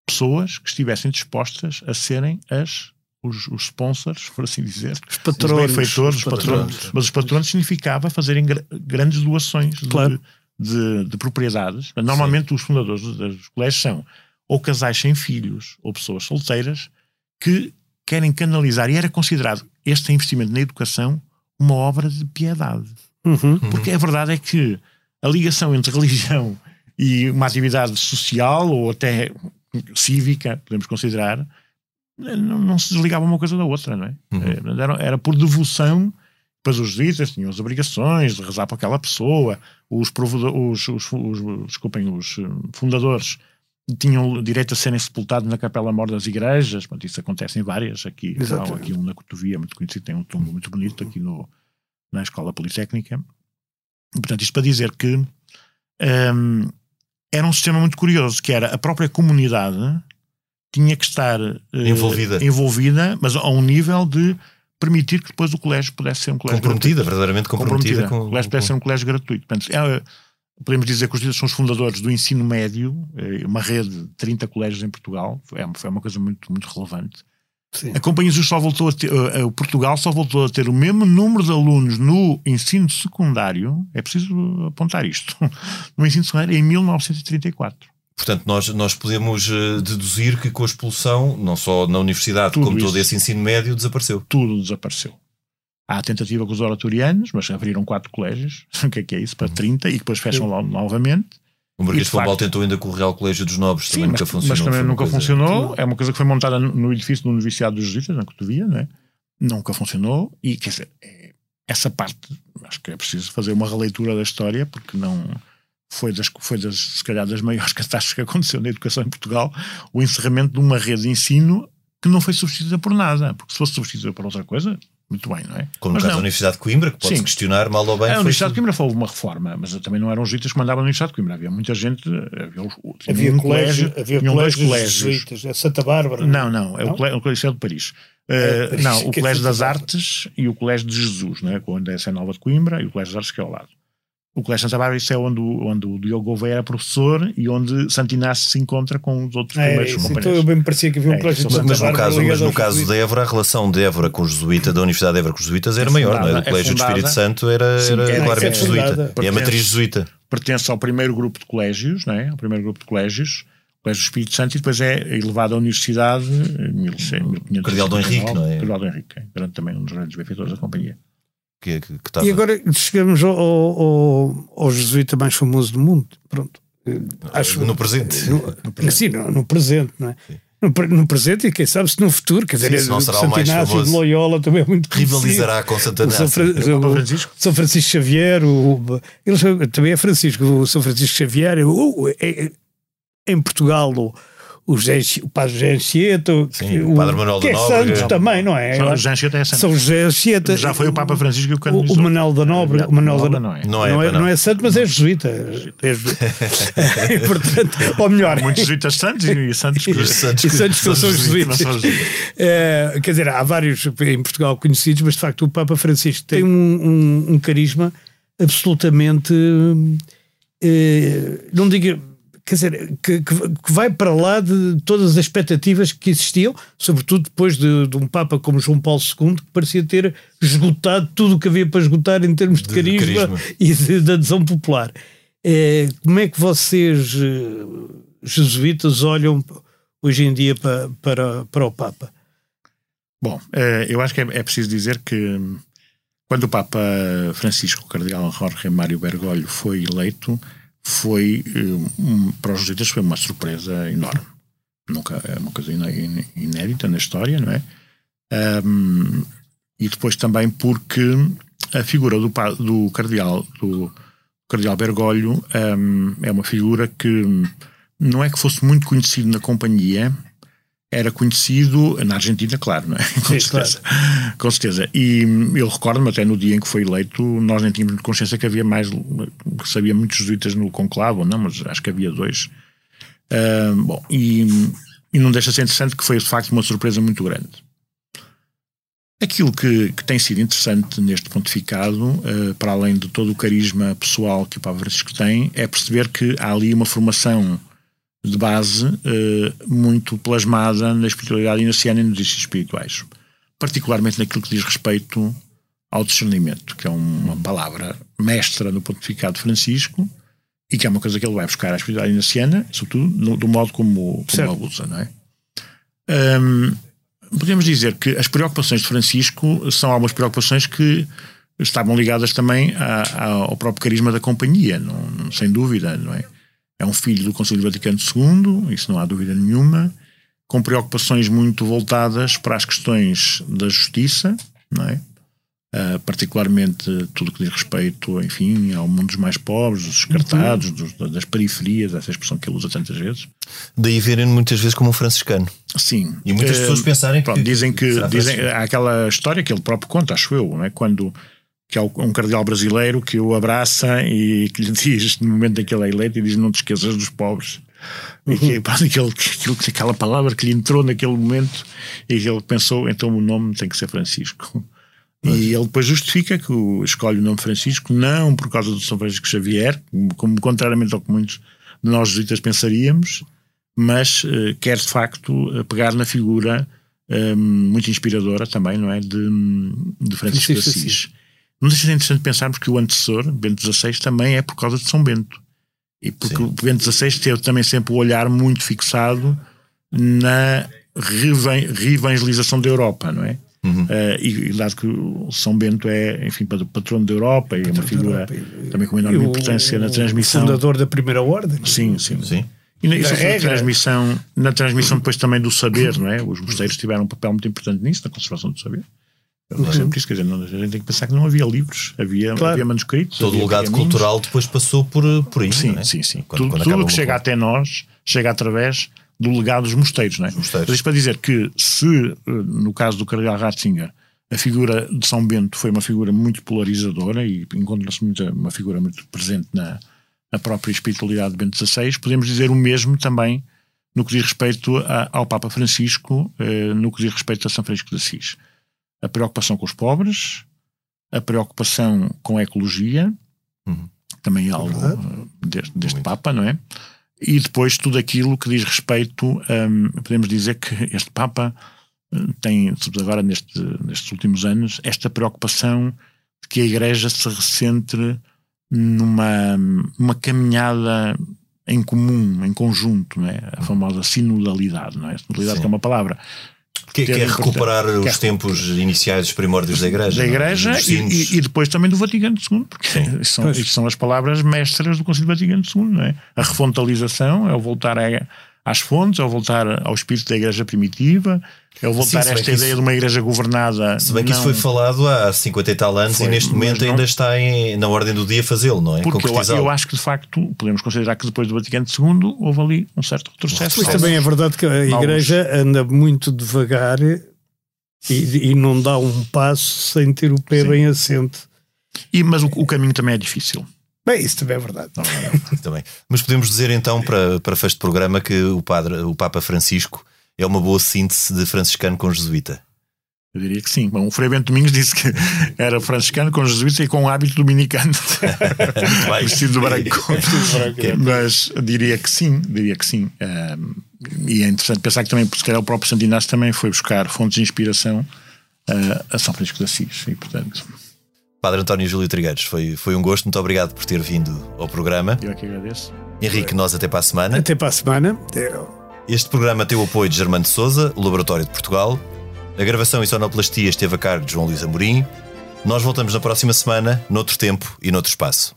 pessoas que estivessem dispostas a serem as, os, os sponsors, por assim dizer, Os patronos. os benfeitores, os patronos. Mas os patronos significava fazerem gra- grandes doações Claro. de, de propriedades. Normalmente os fundadores dos, dos colégios são ou casais sem filhos ou pessoas solteiras que querem canalizar, e era considerado este investimento na educação uma obra de piedade. Uhum. Porque a verdade é que a ligação entre religião e uma atividade social ou até cívica, podemos considerar, não, não se desligava uma coisa da outra, não é? Uhum. Era, era por devoção. Depois os jesuítas tinham as obrigações de rezar para aquela pessoa, os, os, os, os- desculpem, os eh, fundadores tinham o direito a serem sepultados na capela mor das igrejas, portanto, isso acontece em várias, aqui, há aqui um na Cotovia, muito conhecido, tem um túmulo muito bonito aqui no, na Escola Politécnica. Portanto, isto para dizer que hum, era um sistema muito curioso, que era a própria comunidade tinha que estar eh, Envolvida. envolvida, mas a um nível de permitir que depois o colégio pudesse ser um colégio Comprometida, gratuito. verdadeiramente comprometida, com, O colégio pudesse ser um colégio gratuito. Portanto, é, podemos dizer que os são os fundadores do ensino médio, eh, uma rede de 30 colégios em Portugal, foi, foi uma coisa muito, muito relevante. Sim. A Companhia Jesus só voltou a ter, eh, eh, Portugal só voltou a ter o mesmo número de alunos no ensino secundário, é preciso apontar isto, no ensino secundário em 1934. Portanto, nós, nós podemos eh, deduzir que com a expulsão, não só na universidade, Tudo como isso. todo esse ensino médio, desapareceu. Tudo desapareceu. Há a tentativa com os oratorianos, mas abriram quatro colégios, o que é que é isso, para 30, e depois fecham lá novamente. O Marquês de Pombal tentou ainda com o Real Colégio dos Nobres, também nunca funcionou. mas também nunca funcionou. É uma coisa que foi montada no edifício do Noviciado dos Jesuítas, na Cotovia, né? nunca funcionou. E quer dizer, é- essa parte, acho que é preciso fazer uma releitura da história, porque não foi, das, foi das, se calhar, das maiores catástrofes que aconteceu na educação em Portugal, o encerramento de uma rede de ensino que não foi substituída por nada, porque se fosse substituída por outra coisa, muito bem, não é? Como no Mas caso da não. Universidade de Coimbra, que pode-se Sim. questionar mal ou bem. É, a foi Universidade de Coimbra foi uma reforma, mas também não eram os jesuítas que mandavam na Universidade de Coimbra. Havia muita gente, havia, os- tinha Havia, um colégio, havia colégios colégios. jesuítas, é Santa Bárbara. Não, não, é Não? o Colégio, o Colégio de Paris. É, Eh, Paris, não, o é Colégio das Santa Bárbara. Artes e o Colégio de Jesus, né, onde é a Nova de Coimbra, e o Colégio das Artes que é ao lado. O Colégio Santa Bárbara, isso é onde, o- onde o Diogo Gouveia era professor e onde Santo Inácio se encontra com os outros era primeiros isso. Então eu bem me parecia que havia um É, colégio de Santa Mas no Bárbara caso, mas no caso de Évora, a relação de Évora com os jesuítas, da Universidade de Évora com os jesuítas, era É maior, não é? fundada- Do Colégio é do Espírito fundada- Santo era, Sim, era é- claramente é fundada. jesuíta. E a Pertence- matriz jesuíta. pertence ao primeiro grupo de colégios, né? ao primeiro grupo de colégios, o Colégio do Espírito Santo, e depois é elevado à Universidade 1559. Cardeal Dom Henrique, não é? Cardeal Dom Henrique, é, grande também um dos grandes benfeitores da companhia. Que, que, que estava- E agora chegamos ao, ao, ao jesuíta mais famoso do mundo. Pronto. Acho, no presente. No, no, sim, no, no presente, não é? No, no, presente e quem sabe se no futuro, quer dizer, Sim, não será Santo Inácio de Loyola também é muito Rivalizará com Santo Inácio. São, Fra Francisco. São Francisco Xavier, o, ele também é Francisco, o São Francisco Xavier, o, é, em Portugal, o, o, José, o Padre José Anchieta, o, o Padre Manuel da é Nóbrega. Santos também, não é? São José Anchieta é santo. São José Anchieta. Já foi o Papa Francisco que o O, o Manuel da Nóbrega. O Manuel da não é. Não é, não é, não. não é santo, mas é jesuíta. É jesuíta. e, portanto, ou melhor, Muitos jesuítas santos e santos que, E santos e santos que são são jesuítas. É, quer dizer, há vários em Portugal conhecidos, mas de facto o Papa Francisco tem um, um, um carisma absolutamente. eh, não digo. Quer dizer, que, que, que vai para lá de todas as expectativas que existiam, sobretudo depois de, de um Papa como João Paulo II, que parecia ter esgotado tudo o que havia para esgotar em termos de, De carisma, carisma. e de, de adesão popular. Eh, como é que vocês, eh, jesuítas, olham hoje em dia para, para, para o Papa? Bom, eh, eu acho que é, é preciso dizer que hum, quando o Papa Francisco, o Cardeal Jorge Mário Bergoglio, foi eleito, foi eh, um, para os jesuítas foi uma surpresa enorme. Nunca é uma coisa iné- iné- inédita na história, não é? Ahm, e depois também porque a figura do, do cardeal do cardeal Bergoglio ahm, é uma figura que hum, não é que fosse muito conhecido na companhia, era conhecido na Argentina, claro, não é? Com Sim, certeza. Com certeza. E hum, eu recordo-me até no dia em que foi eleito, nós nem tínhamos consciência que havia mais, que sabia muitos jesuítas no conclave, ou não, mas acho que havia dois. Ah, bom, e, e não deixa de ser interessante que foi de facto uma surpresa muito grande. Aquilo que, que tem sido interessante neste pontificado, eh, para além de todo o carisma pessoal que o Papa Francisco tem, é perceber que há ali uma formação de base eh, muito plasmada na espiritualidade inaciana e nos exercícios espirituais, particularmente naquilo que diz respeito ao discernimento, que é uma palavra mestra no pontificado de Francisco e que é uma coisa que ele vai buscar à espiritualidade inaciana, sobretudo no- do modo como, como a usa, não é? Hum, podemos dizer que as preocupações de Francisco são algumas preocupações que estavam ligadas também à- à- ao próprio carisma da companhia, não- sem dúvida, não é? É um filho do Concílio Vaticano II, isso não há dúvida nenhuma, com preocupações muito voltadas para as questões da justiça, não é? Ah, particularmente tudo que diz respeito, enfim, ao mundo dos mais pobres, dos descartados, dos- das periferias, essa expressão que ele usa tantas vezes. Daí verem muitas vezes como um franciscano. Sim. E muitas Eh, pessoas pensarem pronto, que- dizem que, dizem, há aquela história que ele próprio conta, acho eu, não é? quando que há um cardeal brasileiro que o abraça e que lhe diz, no momento em que ele é eleito, e diz: Não te esqueças dos pobres. E que, pá, aquele, aquela palavra que lhe entrou naquele momento e que ele pensou: então o nome tem que ser Francisco. E ele depois justifica que o, escolhe o nome Francisco, não por causa do São Francisco Xavier, como, como contrariamente ao que muitos de nós jesuítas pensaríamos, mas eh, quer de facto eh, pegar na figura eh, muito inspiradora também, não é? De, de Francisco Francisco de Assis. Não deixa de ser interessante pensarmos que o antecessor, Bento XVI, também é por causa de São Bento. E porque Sim. o Bento XVI teve também sempre o olhar muito fixado na reevangelização da Europa, não é? Uhum. Eh, e, e dado que o São Bento é, enfim, pat- patrono da Europa e é uma figura também com enorme E o- importância na transmissão. Fundador da Primeira Ordem. Sim, sim. Sim. E na, isso na transmissão, na transmissão depois também do saber, não é? Os mosteiros tiveram um papel muito importante nisso, na conservação do saber. Eu sempre isso, quer dizer, não, a gente tem que pensar que não havia livros, havia, Claro. havia manuscritos. Todo o havia legado cultural depois passou por, por aí. Sim, não é? sim, sim. Quando- tudo quando tudo que chega até nós chega através do legado dos mosteiros, não é? mosteiros. Isto para dizer que se, eh, no caso do Cardeal Ratzinger, a figura de São Bento foi uma figura muito polarizadora e encontra-se uma figura muito presente na, na própria espiritualidade de Bento XVI, podemos dizer o mesmo também no que diz respeito a- ao Papa Francisco, eh, no que diz respeito a São Francisco de Assis. A preocupação com os pobres, a preocupação com a ecologia, Uhum. também é algo eh, deste, deste Papa, não é? E depois tudo aquilo que diz respeito, hum, podemos dizer que este Papa hum, tem, agora neste, nestes últimos anos, esta preocupação de que a Igreja se recentre numa, numa caminhada em comum, em conjunto, não é? a famosa sinodalidade, não é? Sinodalidade Sim. que é uma palavra Que, que é recuperar importante. os Que é tempos iniciais, os primórdios da Igreja. da não é? Igreja Dos e, e- depois também do Vaticano II, porque são, são as palavras mestras do Concílio Vaticano II, não é? A refontalização é o voltar a- às fontes, é o voltar ao espírito da Igreja primitiva, é o voltar se a esta ideia isso- de uma Igreja governada. Se bem que isso não- foi falado há 50 e tal anos Foi, e neste momento não- ainda está em- na ordem do dia fazê-lo, não é? Porque eu, eu acho que de facto podemos considerar que depois do Vaticano II houve ali um certo retrocesso. Mas também é verdade que a. Igreja anda muito devagar e, e não dá um passo sem ter o pé Sim. bem assente. E, mas o, o caminho também é difícil. Bem, isso também é verdade. Também. Mas podemos dizer então, para, para de programa, que o, padre, o Papa Francisco é uma boa síntese de franciscano com jesuíta. Eu diria que sim. Bom, o Frei Bento Domingos disse que era franciscano com jesuíta e com hábito dominicano. Vestido de branco. Mas diria que sim, diria que sim. Ahm, e é interessante pensar que também, se calhar, o próprio Santo Inácio também foi buscar fontes de inspiração ah, a São Francisco de Assis. E, portanto, Padre António Júlio Trigueiros, foi, foi um gosto, muito obrigado por ter vindo ao programa. eu é que agradeço. Henrique, nós até para a semana. Até para a semana. Este programa tem o apoio de Germano de Souza, o Laboratório de Portugal. A gravação e sonoplastia esteve a cargo de João Luís Amorim. Nós voltamos na próxima semana, noutro tempo e noutro espaço.